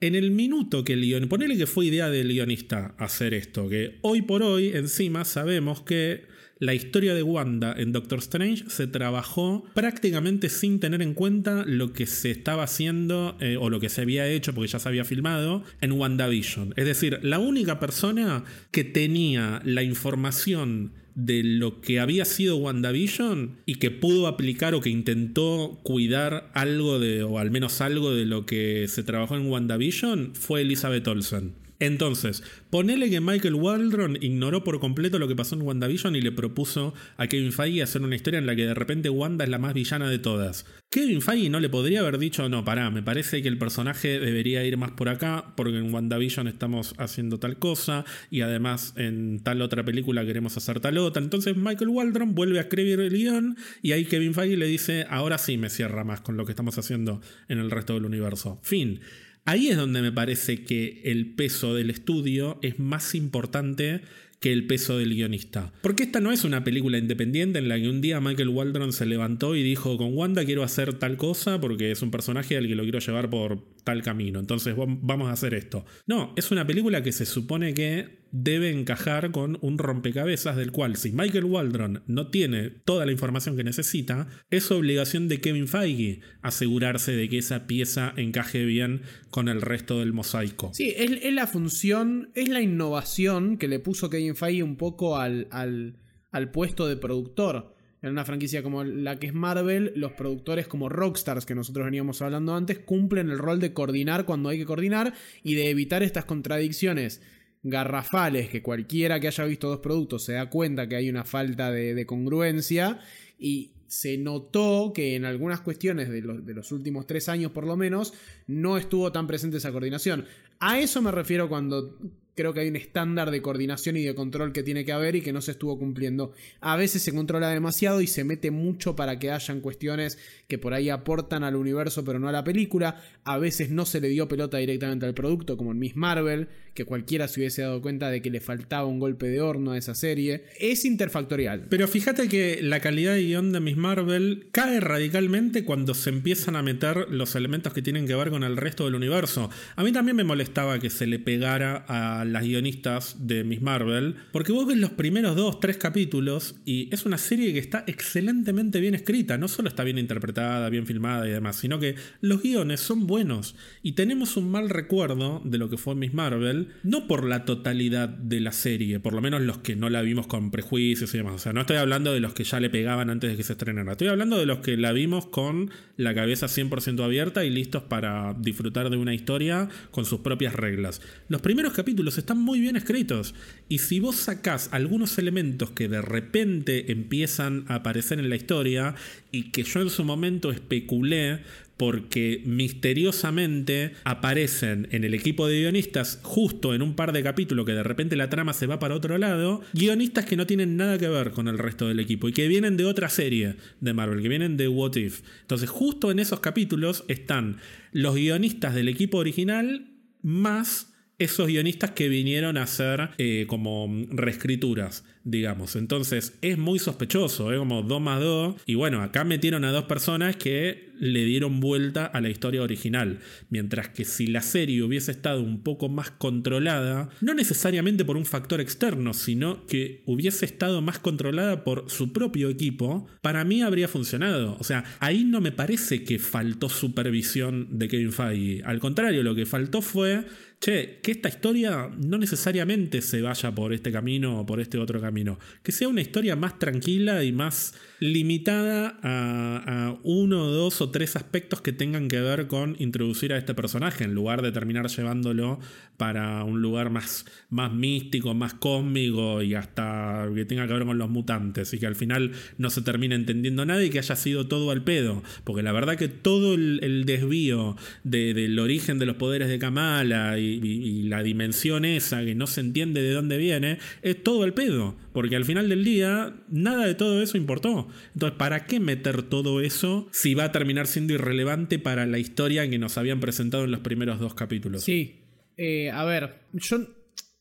en el minuto que el guionista, ponele que fue idea del guionista hacer esto, que hoy por hoy encima sabemos que la historia de Wanda en Doctor Strange se trabajó prácticamente sin tener en cuenta lo que se estaba haciendo eh, o lo que se había hecho porque ya se había filmado en WandaVision. Es decir, la única persona que tenía la información de lo que había sido WandaVision y que pudo aplicar o que intentó cuidar algo de, o al menos algo de lo que se trabajó en WandaVision fue Elizabeth Olsen. Entonces, ponele que Michael Waldron ignoró por completo lo que pasó en WandaVision y le propuso a Kevin Feige hacer una historia en la que de repente Wanda es la más villana de todas. Kevin Feige no le podría haber dicho, no, pará, me parece que el personaje debería ir más por acá, porque en WandaVision estamos haciendo tal cosa, y además en tal otra película queremos hacer tal otra. Entonces Michael Waldron vuelve a escribir el guion, y ahí Kevin Feige le dice, ahora sí me cierra más con lo que estamos haciendo en el resto del universo. Fin. Ahí es donde me parece que el peso del estudio es más importante que el peso del guionista. Porque esta no es una película independiente en la que un día Michael Waldron se levantó y dijo, con Wanda quiero hacer tal cosa porque es un personaje al que lo quiero llevar por tal camino, entonces vamos a hacer esto. No, es una película que se supone que debe encajar con un rompecabezas del cual si Michael Waldron no tiene toda la información que necesita, es obligación de Kevin Feige asegurarse de que esa pieza encaje bien con el resto del mosaico. Sí, es, la función, es la innovación que le puso Kevin Feige un poco al, al, al puesto de productor. En una franquicia como la que es Marvel, los productores como Rockstars, que nosotros veníamos hablando antes, cumplen el rol de coordinar cuando hay que coordinar y de evitar estas contradicciones garrafales que cualquiera que haya visto dos productos se da cuenta que hay una falta de, congruencia y se notó que en algunas cuestiones de, de, los últimos tres años por lo menos no estuvo tan presente esa coordinación. A eso me refiero cuando creo que hay un estándar de coordinación y de control que tiene que haber y que no se estuvo cumpliendo. A veces se controla demasiado y se mete mucho para que hayan cuestiones que por ahí aportan al universo pero no a la película. A veces no se le dio pelota directamente al producto, como en Miss Marvel, que cualquiera se hubiese dado cuenta de que le faltaba un golpe de horno a esa serie. Es interfactorial. Pero fíjate que la calidad de guion de Miss Marvel cae radicalmente cuando se empiezan a meter los elementos que tienen que ver con el resto del universo. A mí también me molestaba que se le pegara a las guionistas de Miss Marvel, porque vos ves los primeros dos, tres capítulos y es una serie que está excelentemente bien escrita, no solo está bien interpretada, bien filmada y demás, sino que los guiones son buenos y tenemos un mal recuerdo de lo que fue Miss Marvel, no por la totalidad de la serie, por lo menos los que no la vimos con prejuicios y demás, o sea, no estoy hablando de los que ya le pegaban antes de que se estrenara, estoy hablando de los que la vimos con la cabeza 100% abierta y listos para disfrutar de una historia con sus propias reglas. Los primeros capítulos están muy bien escritos. Y si vos sacás algunos elementos que de repente empiezan a aparecer en la historia y que yo en su momento especulé porque misteriosamente aparecen en el equipo de guionistas justo en un par de capítulos que de repente la trama se va para otro lado, guionistas que no tienen nada que ver con el resto del equipo y que vienen de otra serie de Marvel, que vienen de What If. Entonces justo en esos capítulos están los guionistas del equipo original más esos guionistas que vinieron a hacer eh, como reescrituras digamos. Entonces es muy sospechoso, ¿eh? como 2 más 2. Y bueno, acá metieron a dos personas que le dieron vuelta a la historia original. Mientras que si la serie hubiese estado un poco más controlada, no necesariamente por un factor externo, sino que hubiese estado más controlada por su propio equipo, para mí habría funcionado. O sea, ahí no me parece que faltó supervisión de Kevin Feige. Al contrario, lo que faltó fue che, que esta historia no necesariamente se vaya por este camino o por este otro camino que sea una historia más tranquila y más limitada a, uno, dos o tres aspectos que tengan que ver con introducir a este personaje, en lugar de terminar llevándolo para un lugar más, más místico, más cósmico y hasta que tenga que ver con los mutantes y que al final no se termine entendiendo nada y que haya sido todo al pedo. Porque la verdad que todo el, desvío del origen de los poderes de Kamala y, y la dimensión esa que no se entiende de dónde viene, es todo al pedo. Porque al final del día nada de todo eso importó. Entonces, ¿para qué meter todo eso si va a terminar siendo irrelevante para la historia que nos habían presentado en los primeros dos capítulos? Sí. Eh, a ver, yo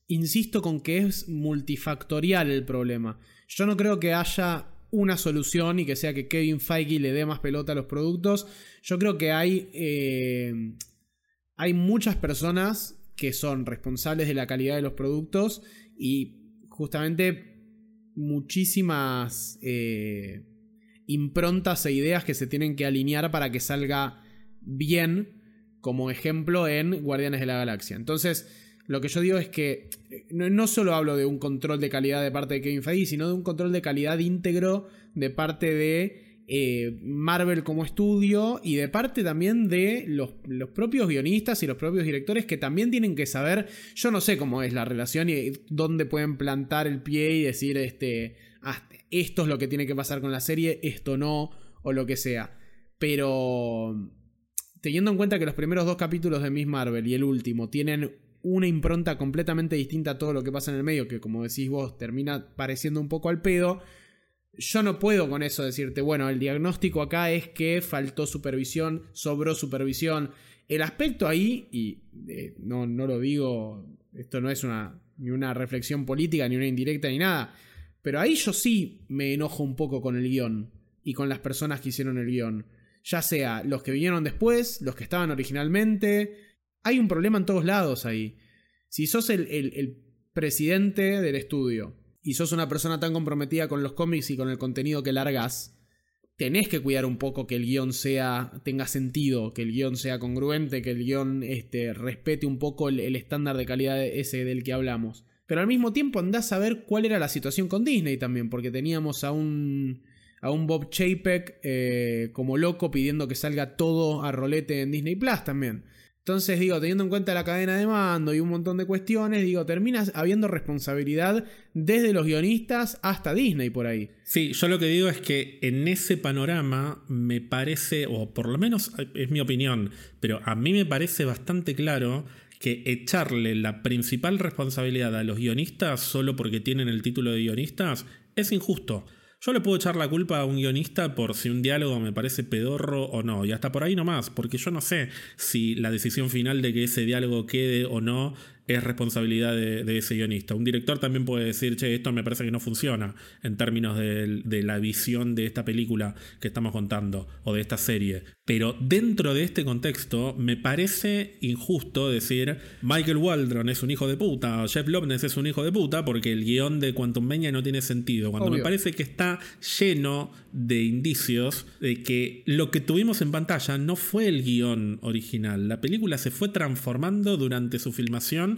insisto con que es multifactorial el problema. Yo no creo que haya una solución y que sea que Kevin Feige le dé más pelota a los productos. Yo creo que hay, eh, hay muchas personas que son responsables de la calidad de los productos y justamente muchísimas eh, improntas e ideas que se tienen que alinear para que salga bien, como ejemplo en Guardianes de la Galaxia. Entonces, lo que yo digo es que eh, no, solo hablo de un control de calidad de parte de Kevin Feige, sino de un control de calidad íntegro de parte de eh, Marvel como estudio y de parte también de los, propios guionistas y los propios directores que también tienen que saber, yo no sé cómo es la relación y dónde pueden plantar el pie y decir, este, ah, esto es lo que tiene que pasar con la serie, esto no, o lo que sea. Pero teniendo en cuenta que los primeros dos capítulos de Miss Marvel y el último tienen una impronta completamente distinta a todo lo que pasa en el medio, que como decís vos termina pareciendo un poco al pedo, yo no puedo con eso decirte, bueno, el diagnóstico acá es que faltó supervisión, sobró supervisión. El aspecto ahí, y eh, no, no lo digo, esto no es una, ni una reflexión política, ni una indirecta, ni nada, pero ahí yo sí me enojo un poco con el guion y con las personas que hicieron el guion. Ya sea los que vinieron después, los que estaban originalmente. Hay un problema en todos lados ahí. Si sos el, el presidente del estudio y sos una persona tan comprometida con los cómics y con el contenido que largas, tenés que cuidar un poco que el guion sea, tenga sentido, que el guion sea congruente, que el guion este, respete un poco el, estándar de calidad ese del que hablamos. Pero al mismo tiempo andás a ver cuál era la situación con Disney también, porque teníamos a un, a un Bob Chapek eh, como loco pidiendo que salga todo a rolete en Disney Plus también. Entonces, digo, teniendo en cuenta la cadena de mando y un montón de cuestiones, digo, terminas habiendo responsabilidad desde los guionistas hasta Disney por ahí. Sí, yo lo que digo es que en ese panorama me parece, o por lo menos es mi opinión, pero a mí me parece bastante claro que echarle la principal responsabilidad a los guionistas solo porque tienen el título de guionistas es injusto. Yo le puedo echar la culpa a un guionista por si un diálogo me parece pedorro o no, y hasta por ahí nomás, porque yo no sé si la decisión final de que ese diálogo quede o no es responsabilidad de, ese guionista. Un director también puede decir, che, esto me parece que no funciona en términos de, de, la visión de esta película que estamos contando o de esta serie. Pero dentro de este contexto me parece injusto decir, Michael Waldron es un hijo de puta, o Jeff Loveness es un hijo de puta, porque el guion de Quantum Mania no tiene sentido. Cuando me parece que está lleno de indicios de que lo que tuvimos en pantalla no fue el guion original. La película se fue transformando durante su filmación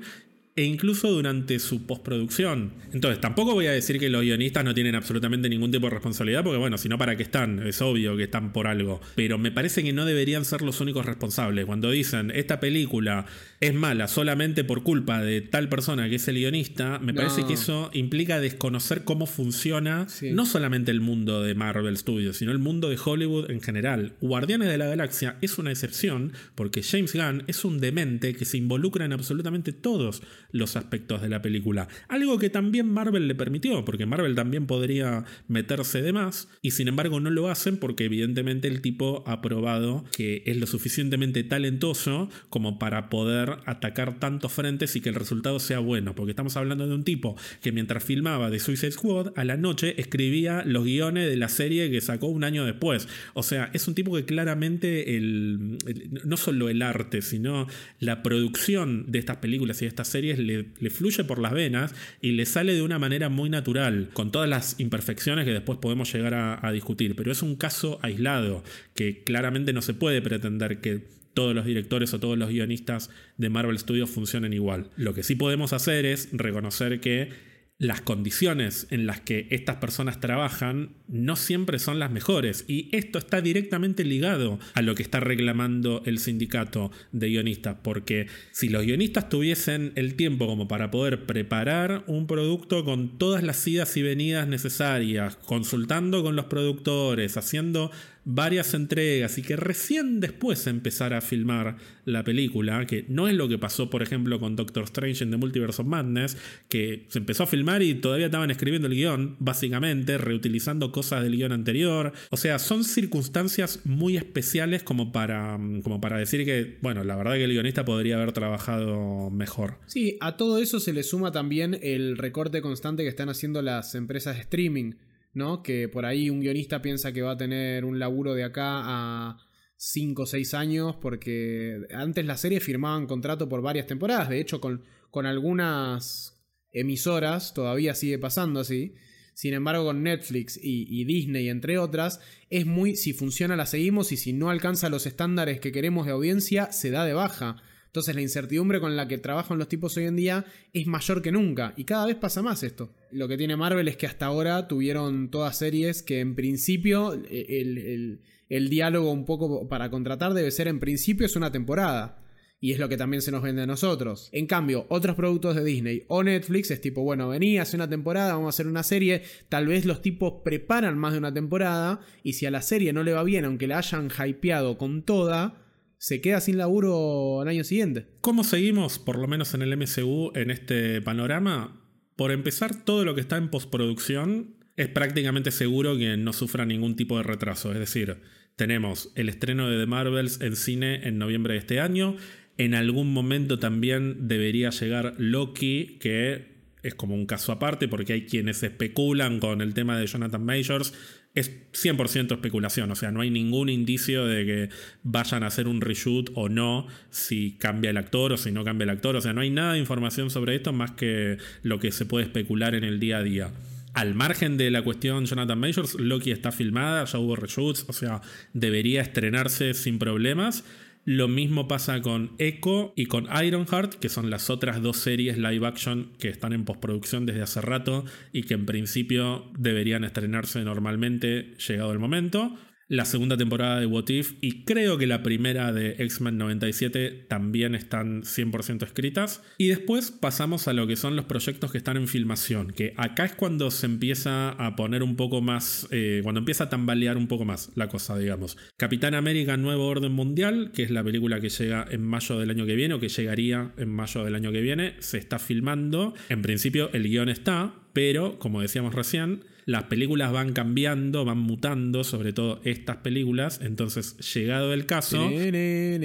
e incluso durante su postproducción. Entonces, tampoco voy a decir que los guionistas no tienen absolutamente ningún tipo de responsabilidad, porque bueno, si no, ¿para qué están? Es obvio que están por algo. Pero me parece que no deberían ser los únicos responsables. Cuando dicen, esta película es mala solamente por culpa de tal persona que es el guionista, me parece que eso implica desconocer cómo funciona no solamente el mundo de Marvel Studios, sino el mundo de Hollywood en general. Guardianes de la Galaxia es una excepción, porque James Gunn es un demente que se involucra en absolutamente todos los aspectos de la película. Algo que también Marvel le permitió, porque Marvel también podría meterse de más, y sin embargo no lo hacen porque evidentemente el tipo ha probado que es lo suficientemente talentoso como para poder atacar tantos frentes y que el resultado sea bueno, porque estamos hablando de un tipo que mientras filmaba The Suicide Squad, a la noche escribía los guiones de la serie que sacó un año después. O sea, es un tipo que claramente el, no solo el arte, sino la producción de estas películas y de estas series le, fluye por las venas y le sale de una manera muy natural, con todas las imperfecciones que después podemos llegar a discutir. Pero es un caso aislado, que claramente no se puede pretender que todos los directores o todos los guionistas de Marvel Studios funcionen igual. Lo que sí podemos hacer es reconocer que las condiciones en las que estas personas trabajan no siempre son las mejores. Y esto está directamente ligado a lo que está reclamando el sindicato de guionistas. Porque si los guionistas tuviesen el tiempo como para poder preparar un producto con todas las idas y venidas necesarias, consultando con los productores, haciendo varias entregas y que recién después empezara a filmar la película, que no es lo que pasó, por ejemplo, con Doctor Strange en The Multiverse of Madness, que se empezó a filmar y todavía estaban escribiendo el guion, básicamente, reutilizando cosas del guion anterior. O sea, son circunstancias muy especiales como para, como para decir que, bueno, la verdad que el guionista podría haber trabajado mejor. Sí, a todo eso se le suma también el recorte constante que están haciendo las empresas de streaming ¿no? Que por ahí un guionista piensa que va a tener un laburo de acá a 5 o 6 años, porque antes las series firmaban contrato por varias temporadas, de hecho con, con algunas emisoras todavía sigue pasando así. Sin embargo, con Netflix y, y, Disney, entre otras, es muy si funciona la seguimos y si no alcanza los estándares que queremos de audiencia, se da de baja. Entonces la incertidumbre con la que trabajan los tipos hoy en día es mayor que nunca y cada vez pasa más esto. Lo que tiene Marvel es que hasta ahora tuvieron todas series que en principio el, el, diálogo un poco para contratar debe ser en principio es una temporada. Y es lo que también se nos vende a nosotros. En cambio, otros productos de Disney o Netflix es tipo, bueno, vení, hace una temporada, vamos a hacer una serie. Tal vez los tipos preparan más de una temporada. Y si a la serie no le va bien, aunque la hayan hypeado con toda, se queda sin laburo al año siguiente. ¿Cómo seguimos, por lo menos en el MCU, en este panorama? Por empezar, todo lo que está en postproducción es prácticamente seguro que no sufra ningún tipo de retraso. Es decir, tenemos el estreno de The Marvels en cine en noviembre de este año. En algún momento también debería llegar Loki, que es como un caso aparte porque hay quienes especulan con el tema de Jonathan Majors es 100% especulación, o sea, no hay ningún indicio de que vayan a hacer un reshoot o no, si cambia el actor o si no cambia el actor, o sea, no hay nada de información sobre esto más que lo que se puede especular en el día a día. Al margen de la cuestión Jonathan Majors, Loki está filmada, ya hubo reshoots, o sea, debería estrenarse sin problemas. Lo mismo pasa con Echo y con Ironheart, que son las otras dos series live action que están en postproducción desde hace rato y que en principio deberían estrenarse normalmente llegado el momento la segunda temporada de What If y creo que la primera de X-Men 97 también están 100% escritas. Y después pasamos a lo que son los proyectos que están en filmación, que acá es cuando se empieza a poner un poco más, eh, cuando empieza a tambalear un poco más la cosa, digamos. Capitán América Nuevo Orden Mundial, que es la película que llega en mayo del año que viene o que llegaría en mayo del año que viene, se está filmando. En principio el guion está, pero como decíamos recién, las películas van cambiando, van mutando, sobre todo estas películas. Entonces, llegado el caso,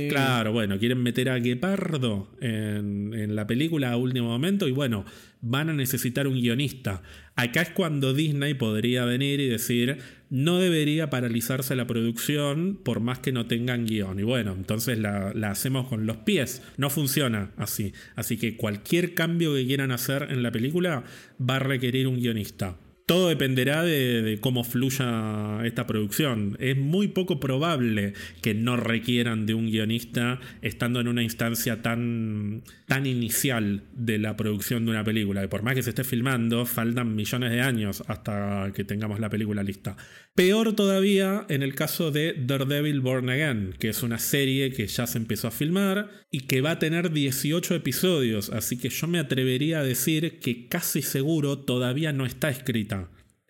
claro, bueno, quieren meter a Guepardo en, en la película a último momento y bueno, van a necesitar un guionista. Acá es cuando Disney podría venir y decir, no debería paralizarse la producción por más que no tengan guion. Y bueno, entonces la, la, hacemos con los pies. No funciona así. Así que cualquier cambio que quieran hacer en la película va a requerir un guionista. Todo dependerá de, cómo fluya esta producción. Es muy poco probable que no requieran de un guionista estando en una instancia tan, tan inicial de la producción de una película. Y por más que se esté filmando, faltan millones de años hasta que tengamos la película lista. Peor todavía en el caso de Daredevil Born Again, que es una serie que ya se empezó a filmar y que va a tener 18 episodios, así que yo me atrevería a decir que casi seguro todavía no está escrita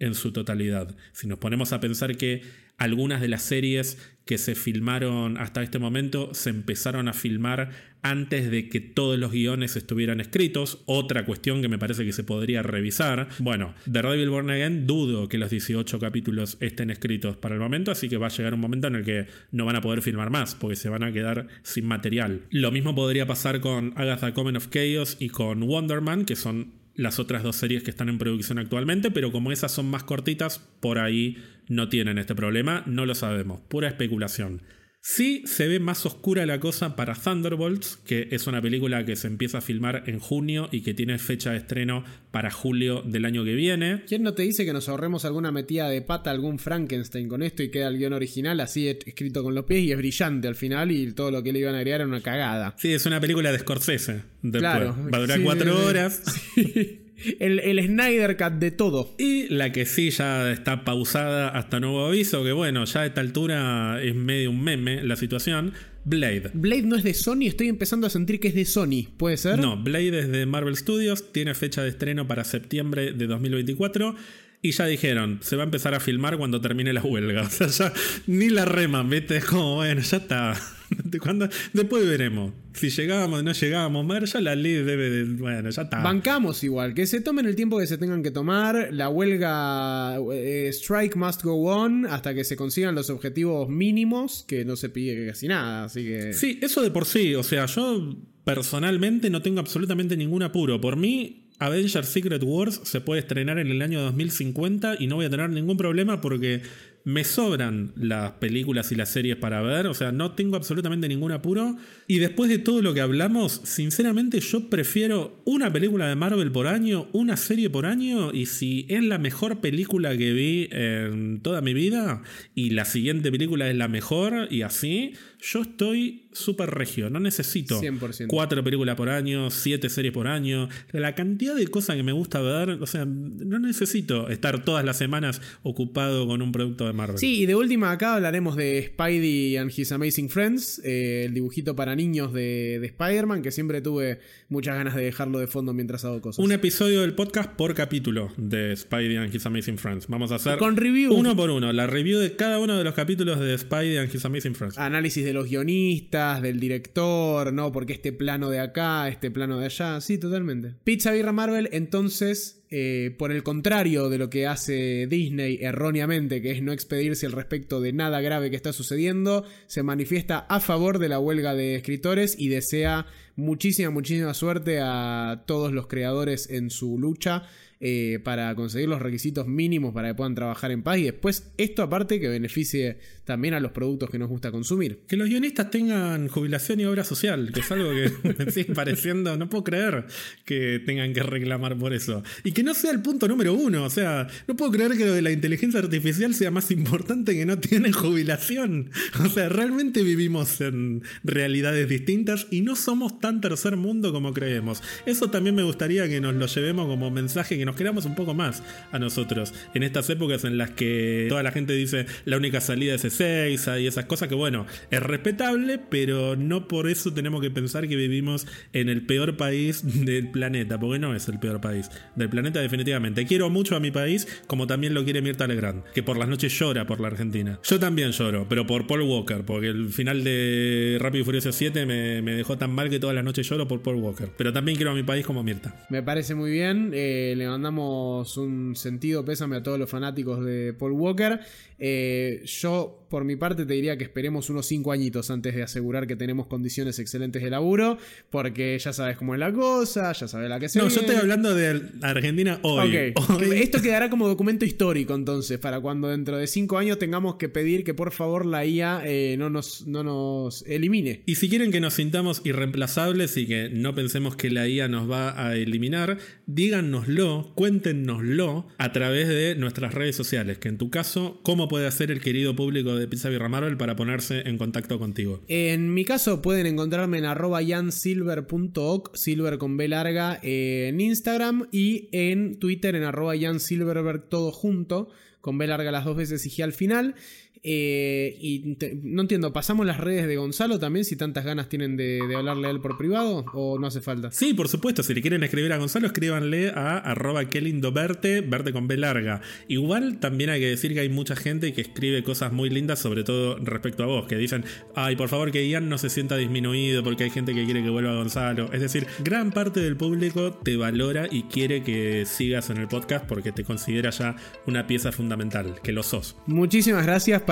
en su totalidad. Si nos ponemos a pensar que algunas de las series que se filmaron hasta este momento se empezaron a filmar antes de que todos los guiones estuvieran escritos. Otra cuestión que me parece que se podría revisar. Bueno, The Devil Born Again dudo que los 18 capítulos estén escritos para el momento, así que va a llegar un momento en el que no van a poder filmar más, porque se van a quedar sin material. Lo mismo podría pasar con Agatha Coven of Chaos y con Wonder Man, que son las otras dos series que están en producción actualmente, pero como esas son más cortitas, por ahí no tienen este problema, no lo sabemos, pura especulación. Sí se ve más oscura la cosa para Thunderbolts, que es una película que se empieza a filmar en junio y que tiene fecha de estreno para julio del año que viene. ¿Quién no te dice que nos ahorremos alguna metida de pata, algún Frankenstein con esto y queda el guion original así escrito con los pies y es brillante al final y todo lo que le iban a agregar era una cagada? Sí, es una película de Scorsese. Claro. Va a durar cuatro horas. El, el Snyder Cut de todo. Y la que sí ya está pausada hasta nuevo aviso, que bueno, ya a esta altura es medio un meme la situación. Blade. Blade no es de Sony, estoy empezando a sentir que es de Sony, ¿puede ser? No, Blade es de Marvel Studios, tiene fecha de estreno para septiembre de 2024. Y ya dijeron, se va a empezar a filmar cuando termine la huelga. O sea, ya ni la rema, ¿viste? Es como, bueno, ya está. Cuando, después veremos. Si llegamos o no llegamos, Mar, ya la ley debe de. Bueno, ya está. Bancamos igual, que se tomen el tiempo que se tengan que tomar. La huelga eh, Strike must go on hasta que se consigan los objetivos mínimos, que no se pide casi nada, así que. Sí, eso de por sí. O sea, yo personalmente no tengo absolutamente ningún apuro. Por mí, Avengers Secret Wars se puede estrenar en el año 2050 y no voy a tener ningún problema porque me sobran las películas y las series para ver, o sea, no tengo absolutamente ningún apuro. Y después de todo lo que hablamos, sinceramente yo prefiero una película de Marvel por año, una serie por año, y si es la mejor película que vi en toda mi vida, y la siguiente película es la mejor, y así, yo estoy súper regio, no necesito 100%. cuatro películas por año, siete series por año, la cantidad de cosas que me gusta ver, o sea, no necesito estar todas las semanas ocupado con un producto de Marvel. Sí, y de última acá hablaremos de Spidey and His Amazing Friends, eh, el dibujito para niños de, de Spider-Man, que siempre tuve muchas ganas de dejarlo de fondo mientras hago cosas. Un episodio del podcast por capítulo de Spidey and His Amazing Friends. Vamos a hacer Con review. uno por uno, la review de cada uno de los capítulos de Spidey and His Amazing Friends. Análisis de los guionistas, del director, ¿no? Porque este plano de acá, este plano de allá. Sí, totalmente. Pizza Birra Marvel, entonces, eh, por el contrario de lo que hace Disney erróneamente, que es no expedirse al respecto de nada grave que está sucediendo, se manifiesta a favor de la huelga de escritores y desea muchísima, muchísima suerte a todos los creadores en su lucha eh, para conseguir los requisitos mínimos para que puedan trabajar en paz y después esto aparte que beneficie también a los productos que nos gusta consumir. Que los guionistas tengan jubilación y obra social, que es algo que me sigue pareciendo, no puedo creer que tengan que reclamar por eso. Y que no sea el punto número uno, o sea, no puedo creer que lo de la inteligencia artificial sea más importante que no tienen jubilación. O sea, realmente vivimos en realidades distintas y no somos tan tercer mundo como creemos. Eso también me gustaría que nos lo llevemos como mensaje, que nos queramos un poco más a nosotros. En estas épocas en las que toda la gente dice la única salida es Ezeiza y esas cosas que bueno, es respetable, pero no por eso tenemos que pensar que vivimos en el peor país del planeta, porque no es el peor país del planeta definitivamente. Quiero mucho a mi país, como también lo quiere Mirta Legrand, que por las noches llora por la Argentina. Yo también lloro, pero por Paul Walker, porque el final de Rápido y Furioso 7 me, dejó tan mal que todas las noches lloro por Paul Walker. Pero también quiero a mi país como Mirta. Me parece muy bien. eh, mandamos un sentido pésame a todos los fanáticos de Paul Walker. Eh, yo, por mi parte, te diría que esperemos unos 5 añitos antes de asegurar que tenemos condiciones excelentes de laburo. Porque ya sabes cómo es la cosa, ya sabes la que se No, yo estoy hablando de Argentina hoy. Ok, Hoy- esto quedará como documento histórico entonces, para cuando dentro de 5 años tengamos que pedir que por favor la IA eh, no, nos, no nos elimine. Y si quieren que nos sintamos irreemplazables y que no pensemos que la IA nos va a eliminar, díganoslo, cuéntenoslo a través de nuestras redes sociales, que en tu caso, ¿cómo puede hacer el querido público de Pizza Birra para ponerse en contacto contigo? En mi caso pueden encontrarme en arroba jansilver.oc, silver con B larga, eh, en Instagram y en Twitter en arroba jansilverberg todo junto, con B larga las dos veces y G al final. Eh, y te- no entiendo, ¿pasamos las redes de Gonzalo también si tantas ganas tienen de, de hablarle a él por privado o no hace falta? Sí, por supuesto, si le quieren escribir a Gonzalo, escríbanle a arroba qué lindo verte, verte con B larga. Igual también hay que decir que hay mucha gente que escribe cosas muy lindas, sobre todo respecto a vos, que dicen, ay, por favor que Ian no se sienta disminuido porque hay gente que quiere que vuelva Gonzalo. Es decir, gran parte del público te valora y quiere que sigas en el podcast porque te considera ya una pieza fundamental, que lo sos. Muchísimas gracias para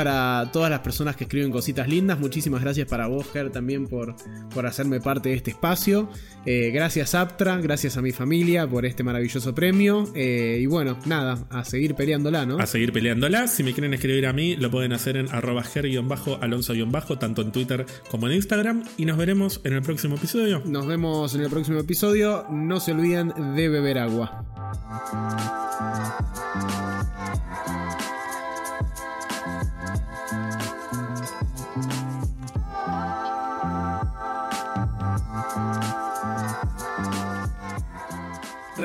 todas las personas que escriben cositas lindas. Muchísimas gracias para vos, Ger, también por, por hacerme parte de este espacio. Eh, gracias, Aptra. Gracias a mi familia por este maravilloso premio. Eh, y bueno, nada, a seguir peleándola, ¿no? a seguir peleándola. Si me quieren escribir a mí, lo pueden hacer en arroba ger-alonso- tanto en Twitter como en Instagram. Y nos veremos en el próximo episodio. Nos vemos en el próximo episodio. No se olviden de beber agua.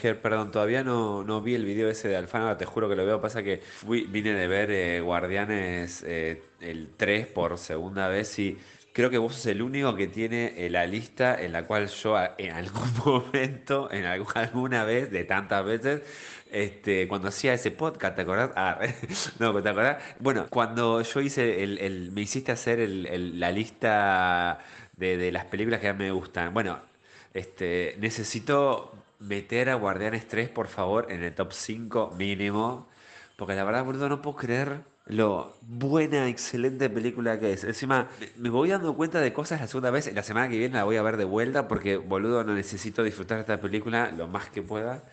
Ger, perdón, todavía no, no vi el video ese de Alfano, te juro que lo veo. Pasa que fui, vine de ver eh, Guardianes eh, el 3 por segunda vez y creo que vos sos el único que tiene eh, la lista en la cual yo a- en algún momento, en algu- alguna vez, de tantas veces, este, cuando hacía ese podcast, ¿te acordás? Ah, no, ¿te acordás? Bueno, cuando yo hice el, me hiciste hacer la lista de, de las películas que a mí me gustan. Bueno, este, necesito meter a Guardianes 3, por favor, en el top 5 mínimo. Porque la verdad, boludo, no puedo creer lo buena, excelente película que es. Encima, me- voy dando cuenta de cosas la segunda vez. La semana que viene la voy a ver de vuelta porque, boludo, no necesito disfrutar esta película lo más que pueda.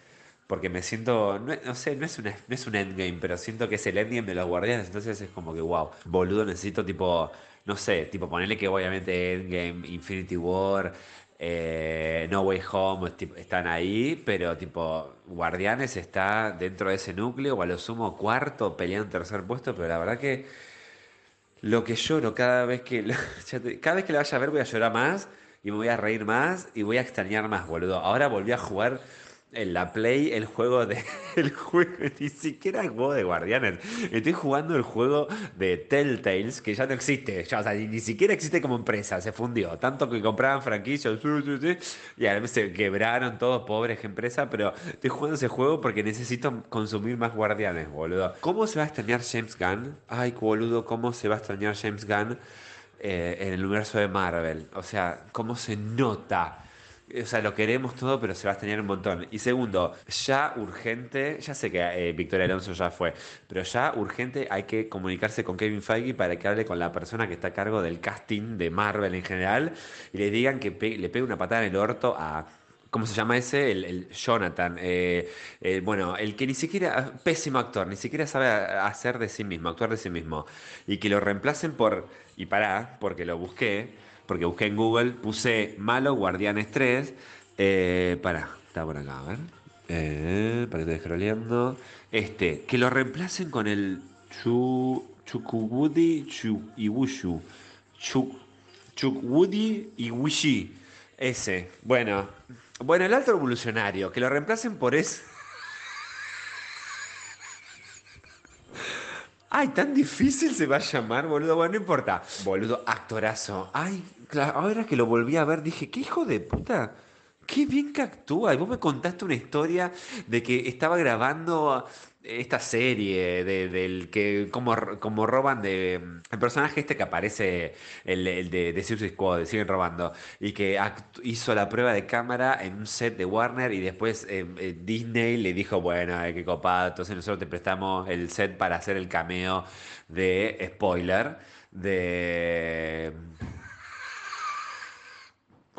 Porque me siento, no, no sé, no es, una, no es un endgame, pero siento que es el endgame de los guardianes. Entonces es como que, wow, boludo, necesito tipo, no sé, tipo ponerle que obviamente Endgame, Infinity War, eh, No Way Home están ahí, pero tipo, Guardianes está dentro de ese núcleo, o a lo sumo cuarto, peleando tercer puesto, pero la verdad que lo que lloro cada vez que cada vez que la vaya a ver voy a llorar más y me voy a reír más y voy a extrañar más, boludo. Ahora volví a jugar en la Play el juego de el juego ni siquiera el juego de Guardianes. Estoy jugando el juego de Telltales que ya no existe, ya, o sea, ni, ni siquiera existe como empresa, se fundió. Tanto que compraban franquicias y ahora se quebraron todos pobres empresas, pero estoy jugando ese juego porque necesito consumir más Guardianes, boludo. ¿Cómo se va a extrañar James Gunn? Ay, boludo, ¿cómo se va a extrañar James Gunn? eh, en el universo de Marvel. O sea, cómo se nota. O sea, lo queremos todo, pero se va a extrañar un montón. Y segundo, ya urgente, ya sé que eh, Victoria Alonso ya fue, pero ya urgente hay que comunicarse con Kevin Feige para que hable con la persona que está a cargo del casting de Marvel en general y le digan que le pegue una patada en el orto a ¿Cómo se llama ese? El, Jonathan. eh, eh, bueno, el que ni siquiera, pésimo actor, ni siquiera sabe hacer de sí mismo, actuar de sí mismo. Y que lo reemplacen por, y pará, porque lo busqué, porque busqué en Google, puse malo Guardianes 3. Eh, pará, está por acá, a ver. Eh, para que estoy. Este, que lo reemplacen con el Chu, Chukwudi Chu, Iwushu. Chu, Chukwudi Iwishi. Ese. Bueno. Bueno, el alto revolucionario. Que lo reemplacen por ese. Ay, tan difícil se va a llamar, boludo. Bueno, no importa. Boludo, actorazo. Ay, ahora que lo volví a ver, dije, qué hijo de puta. Qué bien que actúa. Y vos me contaste una historia de que estaba grabando esta serie, de, del que como, como roban de... El personaje este que aparece, el, de, de Suicide Squad, siguen robando, y que hizo la prueba de cámara en un set de Warner y después eh, eh, Disney le dijo, bueno, eh, qué copado, entonces nosotros te prestamos el set para hacer el cameo de, spoiler, de...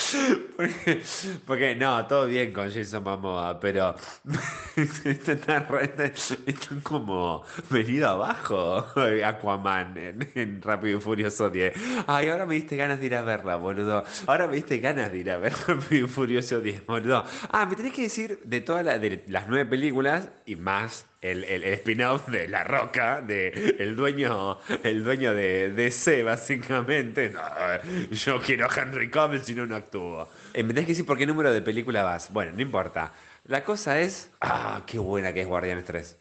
Porque, porque no, todo bien con Jason Momoa, pero Están, están- como venido abajo Aquaman en, en Rápido y Furioso 10. Ay, ahora me diste ganas de ir a verla, boludo. Ahora me diste ganas de ir a ver Rápido y Furioso 10, boludo. Ah, me tenés que decir de todas las nueve películas y más el, el, spin-off de La Roca, de el dueño, el dueño de DC, básicamente. No, yo quiero a Henry Cavill si no, no me tenés que decir por qué número de película vas. Bueno, no importa. La cosa es. Ah, qué buena que es Guardianes 3.